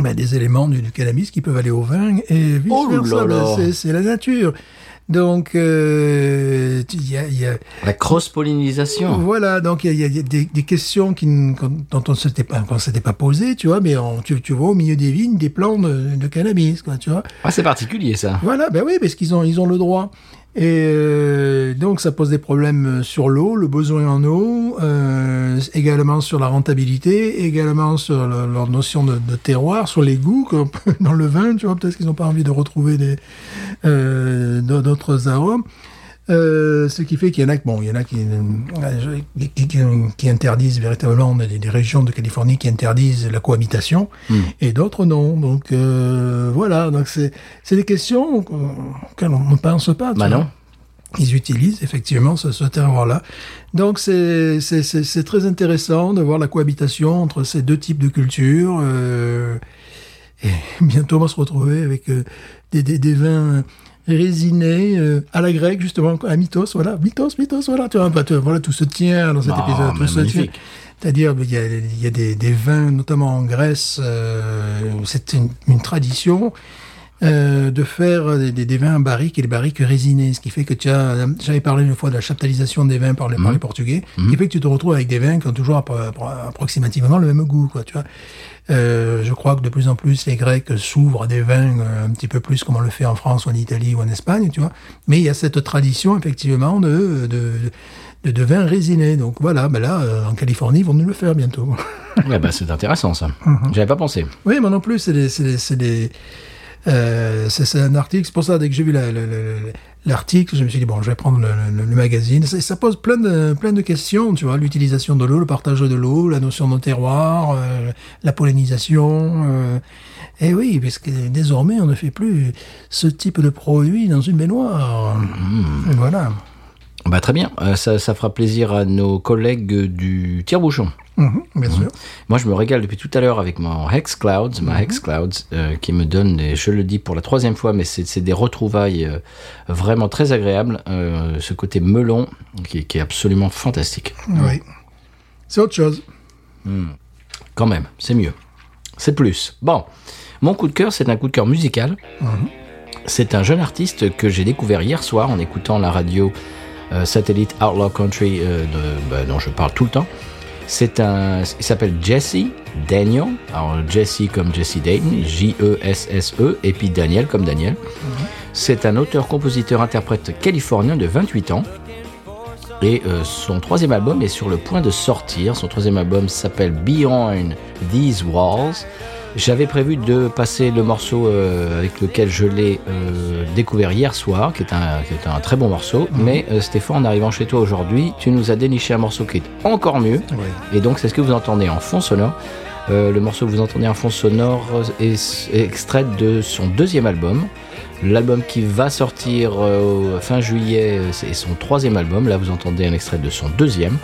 ben, des éléments du, du cannabis qui peuvent aller au vin et vice Oh. Ben, C'est la nature. Donc, euh, il y a, il y a- la cross-pollinisation. voilà, donc il y a, il y a des, des questions qui, dont on ne s'était pas, pas posé, tu vois, mais on- tu, tu vois au milieu des vignes des plants de, de cannabis, quoi, tu vois. Ah, c'est particulier, ça. Voilà, ben oui, parce qu'ils ont, ils ont le droit. Et euh, donc ça pose des problèmes sur l'eau, le besoin en eau, euh, également sur la rentabilité, également sur le- leur notion de, terroir, sur les goûts comme dans le vin, tu vois, peut-être qu'ils n'ont pas envie de retrouver des euh, d'autres arômes. Euh, ce qui fait qu'il y en a, bon, il y en a qui, qui, qui- qui interdisent véritablement des, des régions de Californie qui interdisent la cohabitation et d'autres non. Donc euh, voilà, donc c'est des questions auxquelles on ne pense pas. Bah non. Ils utilisent effectivement ce, ce terroir-là. Donc c'est très intéressant de voir la cohabitation entre ces deux types de cultures. euh, et bientôt on va se retrouver avec des, des, des vins résinés euh, à la grecque justement à Mythos. Voilà, Mythos, Mythos. Voilà, tu vois, bah, tu vois, voilà tout se tient dans cet Ah, épisode. Tout tient. magnifique. C'est-à-dire, il y a, il y a des, des vins, notamment en Grèce, euh, c'est une, une tradition euh, de faire des, des- des vins barriques et des barriques résinées. Ce qui fait que tu as, j'avais parlé une fois de la chaptalisation des vins par les, par les Portugais, ce qui fait que tu te retrouves avec des vins qui ont toujours appro- appro- approximativement le même goût, quoi, tu vois. Euh, je crois que de plus en plus les Grecs s'ouvrent à des vins euh, un petit peu plus comme on le fait en France ou en Italie ou en Espagne, tu vois. Mais il y a cette tradition effectivement de, de, de, de vins résinés. Donc voilà, ben là, euh, en Californie, ils vont nous le faire bientôt. Ouais, bah, c'est intéressant ça. Mhm. J'avais pas pensé. Oui, moi non plus, c'est des, c'est des, c'est des, euh, c'est c'est un article. C'est pour ça dès que j'ai vu la- la- la- l'article, je me suis dit bon, je vais prendre le, le- le magazine. Ça, ça pose plein de plein de questions, tu vois, l'utilisation de l'eau, le partage de l'eau, la notion de terroir, euh, la pollinisation. euh, et oui, parce que désormais, on ne fait plus ce type de produit dans une baignoire. Et Voilà. Bah, très bien. Euh, ça, ça fera plaisir à nos collègues du tire-bouchon. Mhm, bien sûr. Moi, je me régale depuis tout à l'heure avec mon Hex Clouds, ma Hex Clouds, euh, qui me donne, je le dis pour la troisième fois, mais c'est des retrouvailles euh, vraiment très agréables. ce côté melon qui, qui est absolument fantastique. Oui. C'est autre chose. Quand même, c'est mieux. C'est plus. Bon, mon coup de cœur, c'est un coup de cœur musical. C'est un jeune artiste que j'ai découvert hier soir en écoutant la radio satellite Outlaw Country euh, de- bah, dont je parle tout le temps. C'est un, il s'appelle Jesse Daniel. Alors Jesse comme Jesse Dayton, J-E-S-S-E, et puis Daniel comme Daniel. C'est un auteur, compositeur, interprète californien de 28 ans. Et euh, son troisième album est sur le point de sortir. Son troisième album s'appelle Beyond These Walls. J'avais prévu de passer le morceau euh, avec lequel je l'ai euh, découvert hier soir, qui est un, qui est un très bon morceau. Mais euh, Stéphane, en arrivant chez toi aujourd'hui, tu nous as déniché un morceau qui est encore mieux. Et donc, c'est ce que vous entendez en fond sonore. Euh, le morceau que vous entendez en fond sonore est, est extrait de son deuxième album. L'album qui va sortir euh, fin juillet, c'est son troisième album. Là, vous entendez un extrait de son deuxième.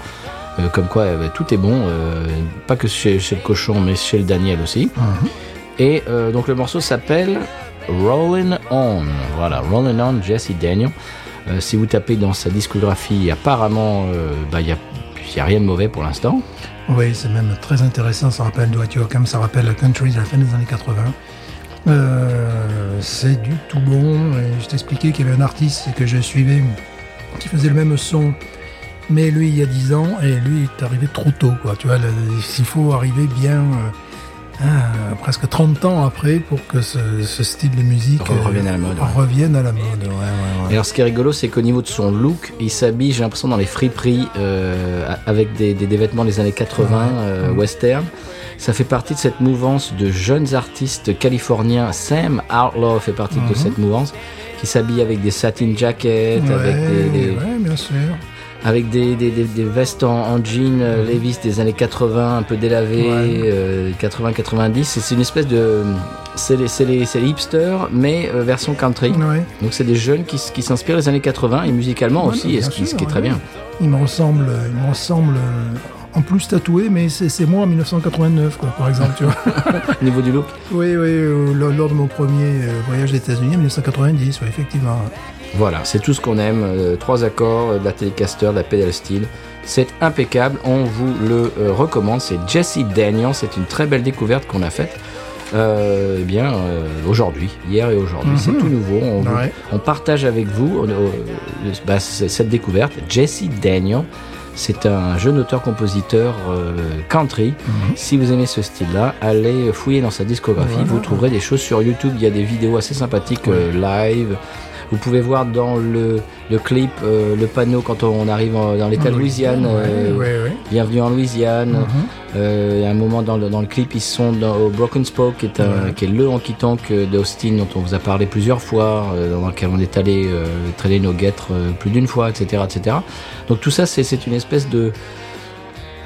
Euh, comme quoi, euh, tout est bon. euh, pas que chez, chez le cochon, mais chez le Daniel aussi. Et euh, donc, le morceau s'appelle Rollin' On. Voilà, Rollin' On, Jesse Daniel. Si vous tapez dans sa discographie, apparemment, euh, bah, il n'y a, il y a rien de mauvais pour l'instant. Oui, c'est même très intéressant. Ça rappelle Do It ça rappelle la country de la fin des années 80. Euh, c'est du tout bon. Et je t'expliquais qu'il y avait un artiste que je suivais qui faisait le même son, mais lui il y a 10 ans, et lui il est arrivé trop tôt. Quoi. Tu vois, le- il faut arriver bien euh, ah, presque 30 ans après pour que ce, ce style de musique Re- revienne à la mode, ouais. revienne à la mode. Ouais, ouais, ouais. Et alors, ce qui est rigolo, c'est qu'au niveau de son look, il s'habille, j'ai l'impression, dans les friperies euh, avec des, des- des vêtements des années 80, euh, western. Ça fait partie de cette mouvance de jeunes artistes californiens. Sam Outlaw fait partie de cette mouvance qui s'habille avec des satin jackets, avec des, des- bien sûr. Avec des, des, des- des vestes en, en jean euh, Levi's des années 80, un peu délavées, Ouais. euh, 80-90. Et C'est une espèce de... C'est les, les, les hipsters, mais euh, version country. Ouais. Donc c'est des jeunes qui, qui s'inspirent des années 80 et musicalement Ouais, aussi, et ce qui, ce qui est sûr, très bien. Il me ressemble, il me ressemble euh, en plus tatoué, mais c'est moi en 1989, quoi, par exemple, tu vois. Au niveau du look. oui, oui, euh, lors, lors de mon premier euh, voyage aux États-Unis en 1990, oui, effectivement. Voilà, c'est tout ce qu'on aime. euh, trois accords, euh, de la Telecaster, de la pedal steel. C'est impeccable, on vous le euh, recommande. C'est Jesse Daniel, c'est une très belle découverte qu'on a faite. Euh, eh bien, euh, aujourd'hui, hier et aujourd'hui, c'est tout nouveau. On, vous- Ouais. on partage avec vous bah, cette découverte. Jesse Daniel, c'est un jeune auteur-compositeur country. Si vous aimez ce style-là, allez fouiller dans sa discographie. Voilà. Vous trouverez des choses sur YouTube. Il y a des vidéos assez sympathiques live. Vous pouvez voir dans le, le clip euh, le panneau quand on arrive en- dans l'État de Louisiane. euh, Ouais, ouais, ouais. Bienvenue en Louisiane. Il y a un moment dans le, dans le clip, ils sont dans, au Broken Spoke, qui est, un- Ouais. qui est le honky-tonk euh, d'Austin dont on vous a parlé plusieurs fois, dans lequel on est allé traîner nos guêtres plus d'une fois, etc., etc. Donc tout ça, c'est une espèce de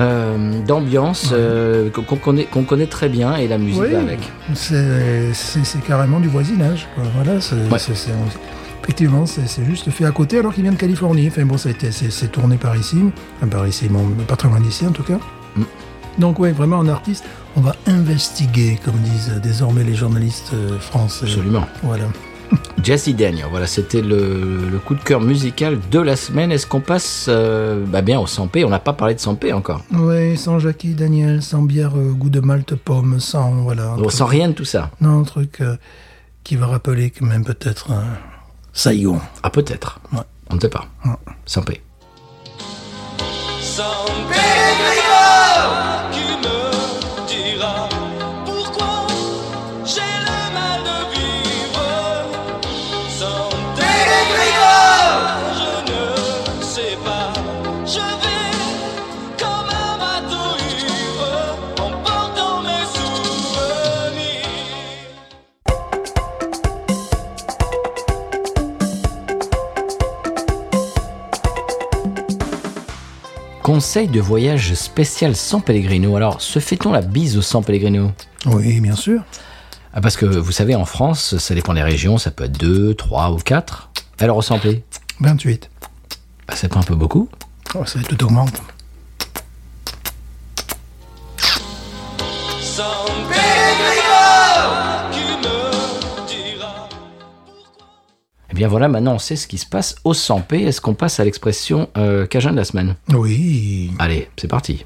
euh, d'ambiance euh, qu'on connaît, très bien et la musique Oui. avec. C'est carrément du voisinage. quoi. Voilà, c'est Ouais. Effectivement, c'est juste fait à côté alors qu'il vient de Californie. Enfin bon, ça a été c'est tourné par ici, enfin par ici, bon, pas très loin d'ici en tout cas. Mm. Donc ouais, vraiment un artiste. On va investiguer, comme disent désormais les journalistes euh, français. Absolument. Voilà. Jesse Daniel, voilà, c'était le, le coup de cœur musical de la semaine. Est-ce qu'on passe euh, bah bien au 100p On n'a pas parlé de 100p encore. Oui, sans Jackie Daniel, sans bière euh, goût de malte pomme, sans voilà. truc- sent rien de tout ça. Non, un truc euh, qui va rappeler quand même peut-être Saigon. Ah, peut-être. Ouais. On ne sait pas. Ouais. 100p. Sans Grégor Conseil de voyage spécial sans Pellegrino. Alors, se fait-on la bise au sans Pellegrino? Oui, bien sûr. ah, Parce que vous savez, en France, ça dépend des régions, ça peut être 2, 3 ou 4. Alors, au sans P, 28. bah, c'est pas un peu beaucoup Oh, ça tout augmente. Eh bien voilà, maintenant on sait ce qui se passe au 100p. Est-ce qu'on passe à l'expression euh, Cajun de la semaine? Oui. Allez, c'est parti.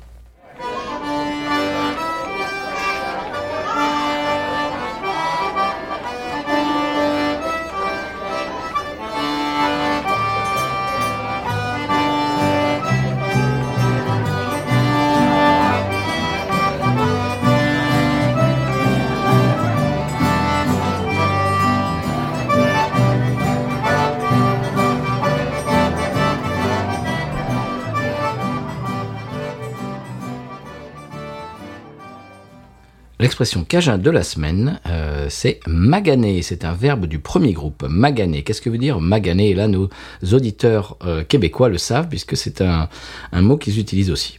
L'expression Cajun de la semaine, euh, c'est maganer. C'est un verbe du premier groupe, maganer. Qu'est-ce que veut dire maganer là, nos auditeurs euh, québécois le savent, puisque c'est un, un mot qu'ils utilisent aussi.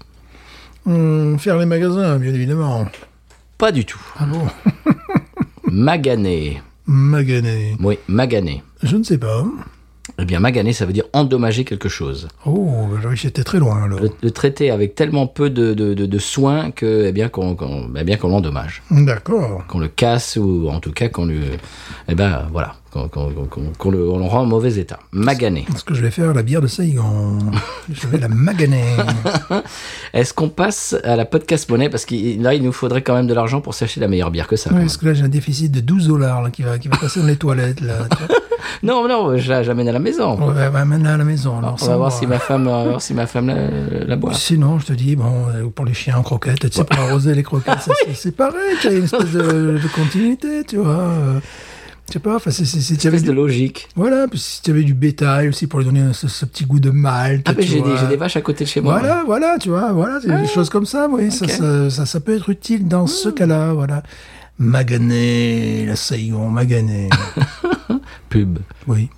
Hum, faire les magasins, bien évidemment. Pas du tout. Ah bon? Maganer. Magané. Oui, maganer. Je ne sais pas. Eh bien, maganer, ça veut dire endommager quelque chose. Oh, j'étais très loin alors. Le, le traiter avec tellement peu de, de, de, de soin que, eh bien, qu'on eh bien, qu'on l'endommage. D'accord. Qu'on le casse ou en tout cas qu'on lui. Eh ben, voilà. Qu'on le, rend en mauvais état. Maganer. Ce que je vais faire, la bière de Saigon. je vais la maganer. Est-ce qu'on passe à la podcast monnaie? Parce que là, il nous faudrait quand même de l'argent pour s'acheter la meilleure bière que ça. Oui, parce que là, j'ai un déficit de 12 dollars qui, va, qui va passer dans les toilettes. Là. Non, non, je à la maison. On va maintenant à la maison. Alors, on va voir si ma femme, on va voir si ma femme la, la boit. Sinon, je te dis, bon, euh, pour les chiens en croquettes, tu sais, pour arroser les croquettes, c'est- c'est pareil, tu as une espèce de, de continuité, tu vois. Je sais pas, enfin, c'est- c'est- avais Espèce de du, logique. voilà, puis si tu avais du bétail aussi pour lui donner ce, ce petit goût de malt. Ah, mais j'ai des, j'ai des vaches à côté de chez moi. Voilà, voilà, tu vois, voilà, c'est des choses comme ça, oui, ça, ça, ça, ça peut être utile dans ce cas-là, voilà. Magané, la Saigon, Magané. Pub. oui.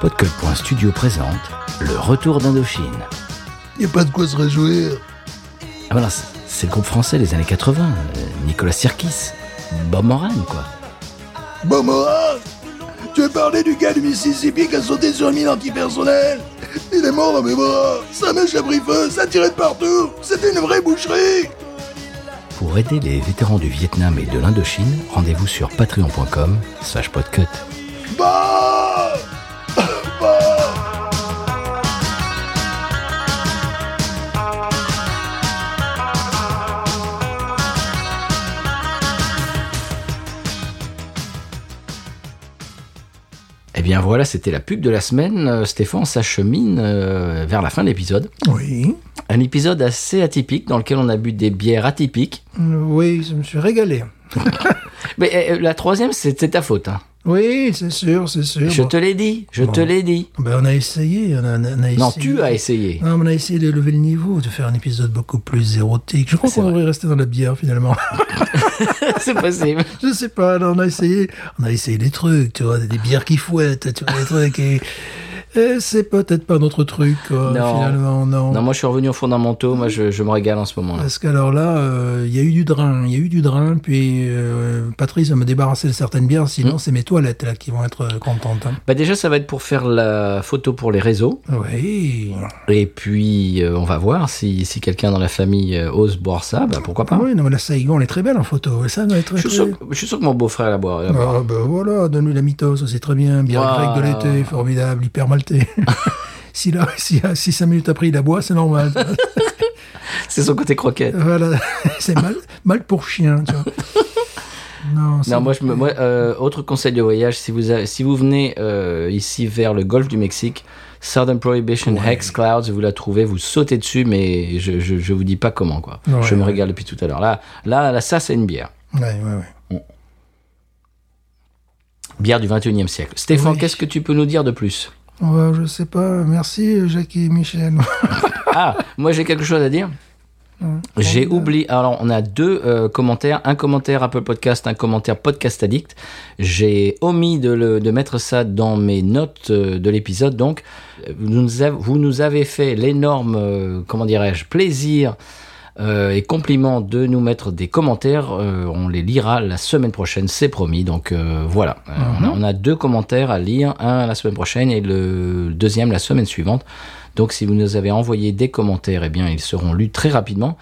Podcut.studio présente Le Retour d'Indochine. Y a pas de quoi se réjouir. Ah voilà, c'est- c'est le groupe français des années 80. euh, Nicolas Sirkis. Bob Moran, quoi. Bon, Morin, tu veux parler du gars du Mississippi qui a sauté sur une mine antipersonnelle Il est mort dans mes bras, sa mèche a pris feu, ça tirait de partout, c'était une vraie boucherie Pour aider les vétérans du Vietnam et de l'Indochine, rendez-vous sur patreon.com slash podcut. Bah bien voilà, c'était la pub de la semaine. Euh, Stéphane s'achemine euh, vers la fin de l'épisode. Oui, Un épisode assez atypique dans lequel on a bu des bières atypiques. Oui, je me suis régalé. Mais euh, la troisième, c'est c'est ta faute. hein. Oui, c'est sûr, c'est sûr. Je Bon. te l'ai dit, je Bon. te l'ai dit. Ben, on a essayé, on a, on a essayé. Non, tu as essayé. Non, on a essayé de lever le niveau, de faire un épisode beaucoup plus érotique. Je crois qu'on vrai. devrait rester dans la bière finalement. c'est possible. Je sais pas, non, on a essayé, on a essayé des trucs, tu vois, des bières qui fouettent, tu vois, des trucs et, et c'est peut-être pas notre truc, quoi, Non. finalement, non. Non, moi je suis revenu aux fondamentaux, moi je, je me régale en ce moment. là. Parce qu'alors là, euh, il y a eu du drain, il y a eu du drain, puis euh, Patrice va me débarrasser de certaines bières, sinon Hmm. c'est mes toilettes là qui vont être euh, contentes. hein. Bah déjà ça va être pour faire la photo pour les réseaux. Oui. Et puis euh, on va voir si, si quelqu'un dans la famille euh, ose boire ça, bah pourquoi pas. Ah oui, non, mais la Saigon, elle est très belle en photo, et ça va être Je suis, très... sûr, je suis sûr que mon beau-frère la boire. Ah ben voilà, donne-lui la mythos, c'est très bien. Bière grecque de l'été, formidable, hyper si, là, si, si cinq minutes après il la boit, c'est normal. C'est son côté croquette. voilà, c'est mal, mal pour chien, tu vois. Non, Non, moi, je me, moi euh, autre conseil de voyage, si vous, si vous venez euh, ici vers le golfe du Mexique, Southern Prohibition Hex Clouds, vous la trouvez, vous sautez dessus, mais je, je, je vous dis pas comment, quoi. Ouais, je me ouais. régale depuis tout à l'heure. Là, là, là, ça, c'est une bière. Ouais, ouais, ouais. Bière du 21e siècle. Stéphane, qu'est-ce que tu peux nous dire de plus? Ouais, je sais pas, merci Jackie et Michel. Ah, moi, j'ai quelque chose à dire. J'ai oublié. Alors, on a deux euh, commentaires. Un commentaire Apple Podcast, un commentaire Podcast Addict. J'ai omis de, le, de mettre ça dans mes notes euh, de l'épisode. Donc, euh, vous nous, avez, vous nous avez fait l'énorme, euh, comment dirais-je, plaisir euh, et compliment de nous mettre des commentaires. Euh, on les lira la semaine prochaine, c'est promis. Donc, euh, voilà. Euh, on, a, on a deux commentaires à lire. Un la semaine prochaine et le deuxième la semaine suivante. Donc si vous nous avez envoyé des commentaires, eh bien ils seront lus très rapidement.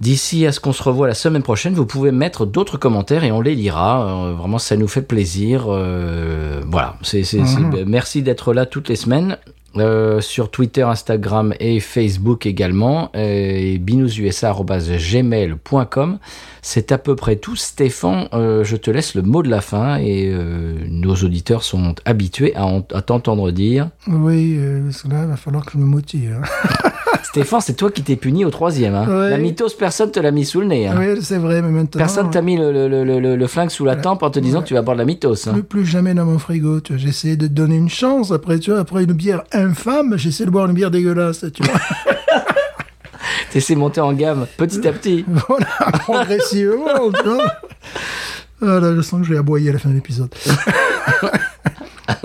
D'ici à ce qu'on se revoie la semaine prochaine, vous pouvez mettre d'autres commentaires et on les lira. Euh, vraiment, ça nous fait plaisir. Euh, voilà, c'est- ben, merci d'être là toutes les semaines. Euh, sur Twitter, Instagram et Facebook également. Et binoususa.gmail.com. C'est à peu près tout. Stéphane, euh, je te laisse le mot de la fin et euh, nos auditeurs sont habitués à, en- à t'entendre dire oui, euh, parce que là, il va falloir que je me motive. hein. Stéphane, c'est toi qui t'es puni au troisième. Hein. Ouais. La mythose, personne te l'a mis sous le nez. Hein. Oui, c'est vrai, mais maintenant. Personne t'a mis le, le, le, le- le flingue sous la tempe en te disant Ouais. que tu vas boire de la mythose. Hein. Plus, plus jamais dans mon frigo, tu vois. J'essaie de te donner une chance. Après, tu vois, après une bière infâme, j'essaie de boire une bière dégueulasse, tu vois. T'essaies de monter en gamme petit à petit. voilà, progressivement, tu vois. Voilà, je sens que je vais aboyer à la fin de l'épisode.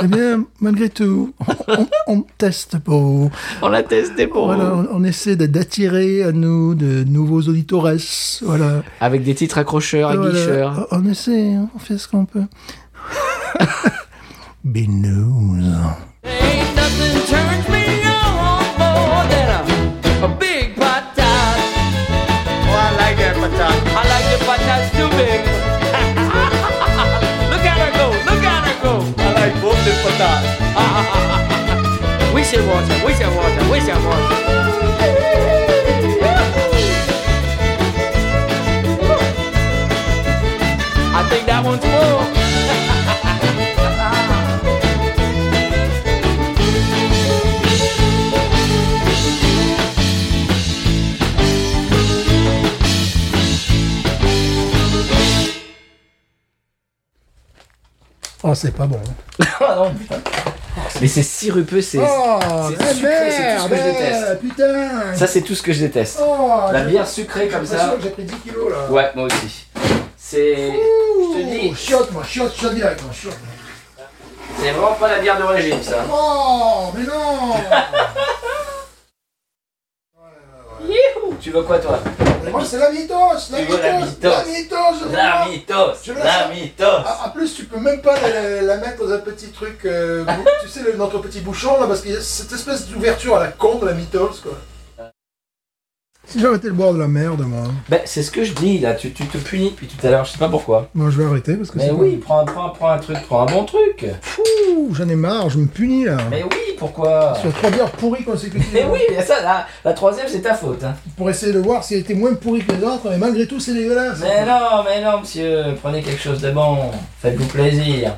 Eh bien, malgré tout, on, on- on teste pour. On l'a testé pour Voilà, vous. on, on essaie d'attirer à nous de nouveaux auditores. Voilà. Avec des titres accrocheurs, Voilà. aguicheurs. On essaie, hein, on fait ce qu'on peut. Binous. Ain't we should we should we should. I think that one's full. Oh, c'est pas bon. Ah non, putain. Mais c'est sirupeux, c'est. Oh, c'est sucré, c'est tout ce que je déteste. Putain. Ça, c'est tout ce que je déteste. Oh, La bière sucrée comme ça. J'ai pris 10 kilos là. Ouais, moi aussi. C'est. Je te dis, Chiotte, moi, chiotte, chiotte direct, moi, chiotte. c'est vraiment pas la bière de régime, ça. Oh, mais non Tu veux quoi, toi Mais Moi, c'est la mythos, la Tu veux la mythos, la mythos, La mythos La mythos. Ah, En plus, tu peux même pas la, la mettre dans un petit truc, euh, tu sais, le- notre petit bouchon là, parce qu'il y a cette espèce d'ouverture à la con de la mythos, quoi. Si j'arrêtais de boire de la merde, moi. Ben, c'est ce que je dis, là. Tu, tu te punis depuis tout à l'heure, je sais pas pourquoi. Moi, je vais arrêter parce que Mais c'est oui, prends, un- prends, prends un truc, prends un bon truc. Ouh, j'en ai marre, je me punis là. Mais oui, pourquoi? Sur trois bières pourries consécutives. Mais oui, mais ça, la, la troisième, c'est ta faute. Hein. Pour essayer de voir si elle était moins pourrie que les autres, mais malgré tout, c'est dégueulasse. Mais non, mais non, monsieur, prenez quelque chose de bon. Faites-vous plaisir.